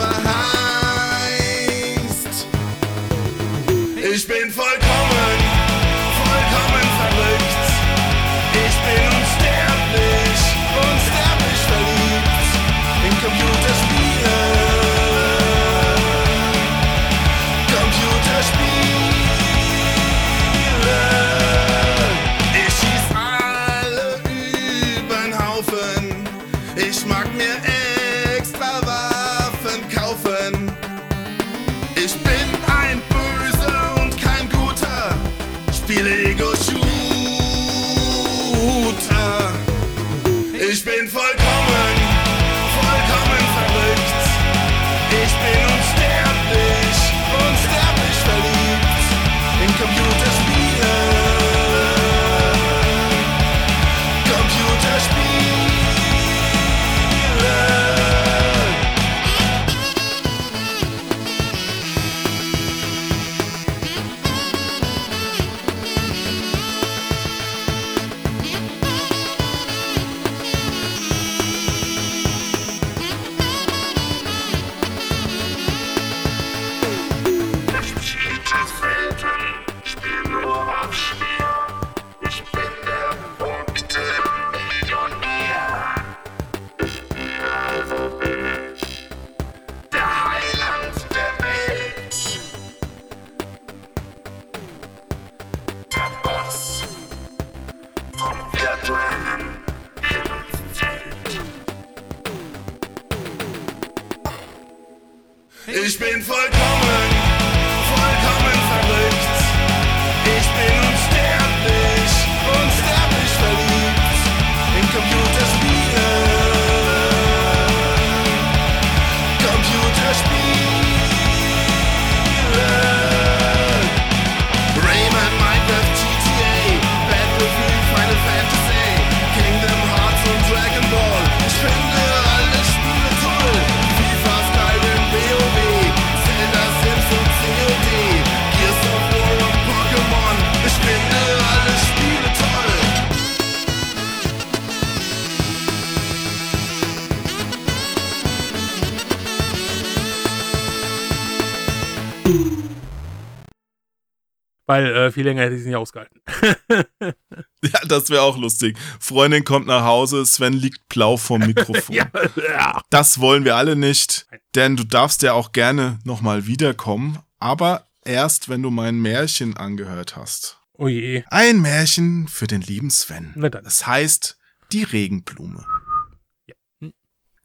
länger hätte ich es nicht ausgehalten. Ja, das wäre auch lustig. Freundin kommt nach Hause, Sven liegt blau vorm Mikrofon. ja, ja. Das wollen wir alle nicht, denn du darfst ja auch gerne nochmal wiederkommen, aber erst, wenn du mein Märchen angehört hast. Oh je. Ein Märchen für den lieben Sven. Na dann. Das heißt Die Regenblume.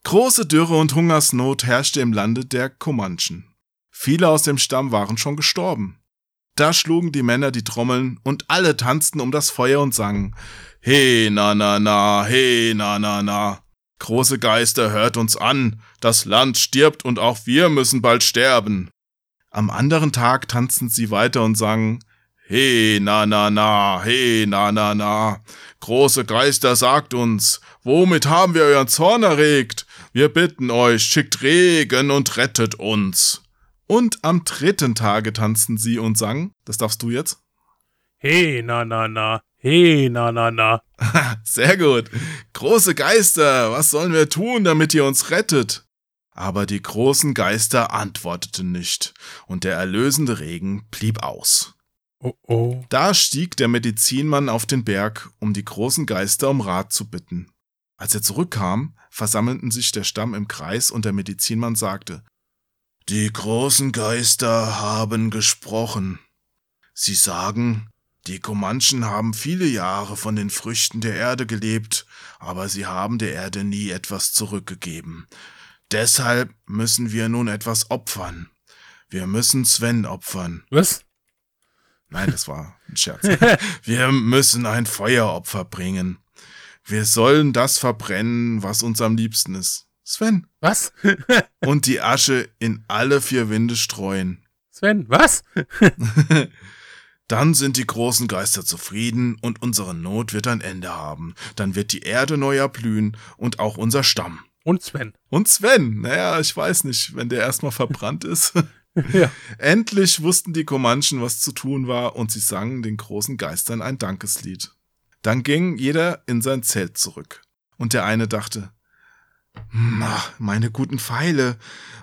Große Dürre und Hungersnot herrschte im Lande der Comanchen. Viele aus dem Stamm waren schon gestorben. Da schlugen die Männer die Trommeln und alle tanzten um das Feuer und sangen He na na na, he na na na. Große Geister, hört uns an, das Land stirbt und auch wir müssen bald sterben. Am anderen Tag tanzten sie weiter und sangen He na na na, he na na na. Große Geister, sagt uns, womit haben wir euren Zorn erregt? Wir bitten euch, schickt Regen und rettet uns. Und am dritten Tage tanzten sie und sangen, das darfst du jetzt? Hey, na, na, na. Hey, na, na, na. Sehr gut. Große Geister, was sollen wir tun, damit ihr uns rettet? Aber die großen Geister antworteten nicht, und der erlösende Regen blieb aus. Oh oh. Da stieg der Medizinmann auf den Berg, um die großen Geister um Rat zu bitten. Als er zurückkam, versammelten sich der Stamm im Kreis und der Medizinmann sagte, Die großen Geister haben gesprochen. Sie sagen, die Comanchen haben viele Jahre von den Früchten der Erde gelebt, aber sie haben der Erde nie etwas zurückgegeben. Deshalb müssen wir nun etwas opfern. Wir müssen Sven opfern. Was? Nein, das war ein Scherz. Wir müssen ein Feueropfer bringen. Wir sollen das verbrennen, was uns am liebsten ist. Sven. Was? Und die Asche in alle vier Winde streuen. Sven, was? Dann sind die großen Geister zufrieden und unsere Not wird ein Ende haben. Dann wird die Erde neu erblühen und auch unser Stamm. Und Sven. Und Sven, naja, ich weiß nicht, wenn der erstmal verbrannt ist. Ja. Endlich wussten die Comanchen, was zu tun war, und sie sangen den großen Geistern ein Dankeslied. Dann ging jeder in sein Zelt zurück. Und der eine dachte, "Ma, meine guten Pfeile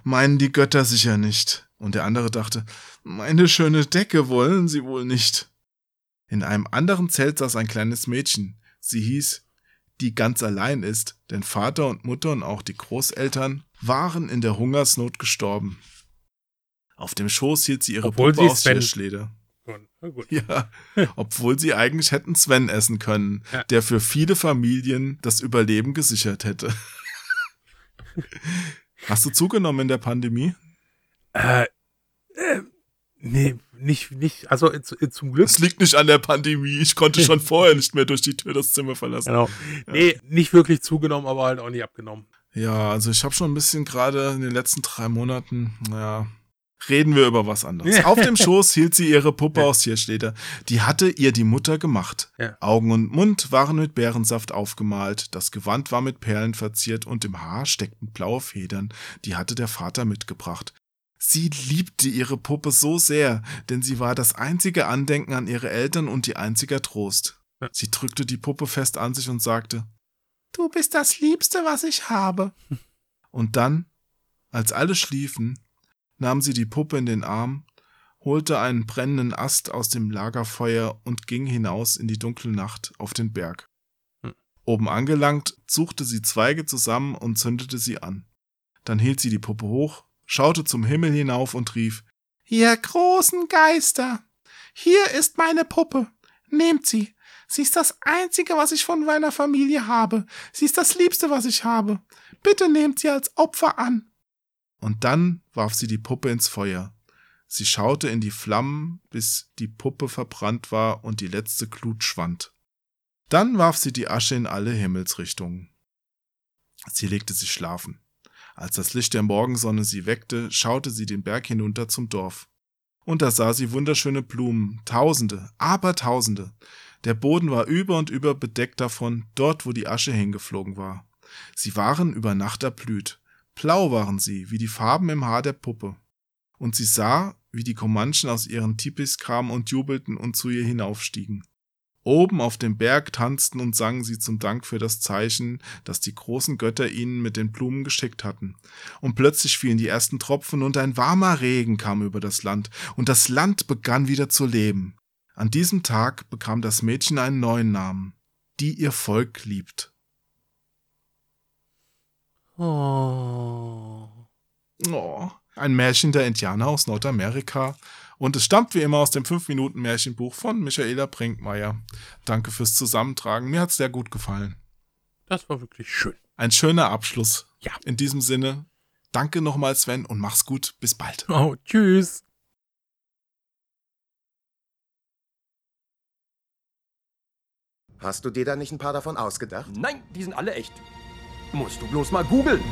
meinen die Götter sicher nicht. Und der andere dachte, meine schöne Decke wollen sie wohl nicht. In einem anderen Zelt saß ein kleines Mädchen. Sie hieß, die ganz allein ist, denn Vater und Mutter und auch die Großeltern waren in der Hungersnot gestorben. Auf dem Schoß hielt sie ihre Obwohl Puppe aus gut. Ja, obwohl sie eigentlich hätten Sven essen können, Ja. der für viele Familien das Überleben gesichert hätte. Hast du zugenommen in der Pandemie? Äh, äh, nee, nicht, nicht, also äh, zu- äh, zum Glück. Es liegt nicht an der Pandemie. Ich konnte schon vorher nicht mehr durch die Tür das Zimmer verlassen. Genau. Nee, nicht wirklich zugenommen, aber halt auch nicht abgenommen. Ja, also ich habe schon ein bisschen gerade in den letzten drei Monaten, naja, reden wir über was anderes. Auf dem Schoß hielt sie ihre Puppe aus Hirschleder. Die hatte ihr die Mutter gemacht. Augen und Mund waren mit Bärensaft aufgemalt, das Gewand war mit Perlen verziert und im Haar steckten blaue Federn, die hatte der Vater mitgebracht. Sie liebte ihre Puppe so sehr, denn sie war das einzige Andenken an ihre Eltern und ihr einziger Trost. Sie drückte die Puppe fest an sich und sagte, Du bist das Liebste, was ich habe. Und dann, als alle schliefen, nahm sie die Puppe in den Arm, holte einen brennenden Ast aus dem Lagerfeuer und ging hinaus in die dunkle Nacht auf den Berg. Hm. Oben angelangt, suchte sie Zweige zusammen und zündete sie an. Dann hielt sie die Puppe hoch, schaute zum Himmel hinauf und rief, Ihr großen Geister, hier ist meine Puppe. Nehmt sie. Sie ist das Einzige, was ich von meiner Familie habe. Sie ist das Liebste, was ich habe. Bitte nehmt sie als Opfer an. Und dann warf sie die Puppe ins Feuer. Sie schaute in die Flammen, bis die Puppe verbrannt war und die letzte Glut schwand. Dann warf sie die Asche in alle Himmelsrichtungen. Sie legte sich schlafen. Als das Licht der Morgensonne sie weckte, schaute sie den Berg hinunter zum Dorf. Und da sah sie wunderschöne Blumen, Tausende, Abertausende. Der Boden war über und über bedeckt davon, dort wo die Asche hingeflogen war. Sie waren über Nacht erblüht. Blau waren sie, wie die Farben im Haar der Puppe. Und sie sah, wie die Comanchen aus ihren Tipis kamen und jubelten und zu ihr hinaufstiegen. Oben auf dem Berg tanzten und sangen sie zum Dank für das Zeichen, das die großen Götter ihnen mit den Blumen geschickt hatten. Und plötzlich fielen die ersten Tropfen und ein warmer Regen kam über das Land, und das Land begann wieder zu leben. An diesem Tag bekam das Mädchen einen neuen Namen, die ihr Volk liebt. Oh. Oh, ein Märchen der Indianer aus Nordamerika. Und es stammt wie immer aus dem 5-Minuten-Märchenbuch von Michaela Brinkmeier. Danke fürs Zusammentragen. Mir hat's sehr gut gefallen. Das war wirklich schön. Ein schöner Abschluss. Ja. In diesem Sinne, danke nochmal, Sven, und mach's gut. Bis bald. Oh, tschüss. Hast du dir da nicht ein paar davon ausgedacht? Nein, die sind alle echt. Musst du bloß mal googeln.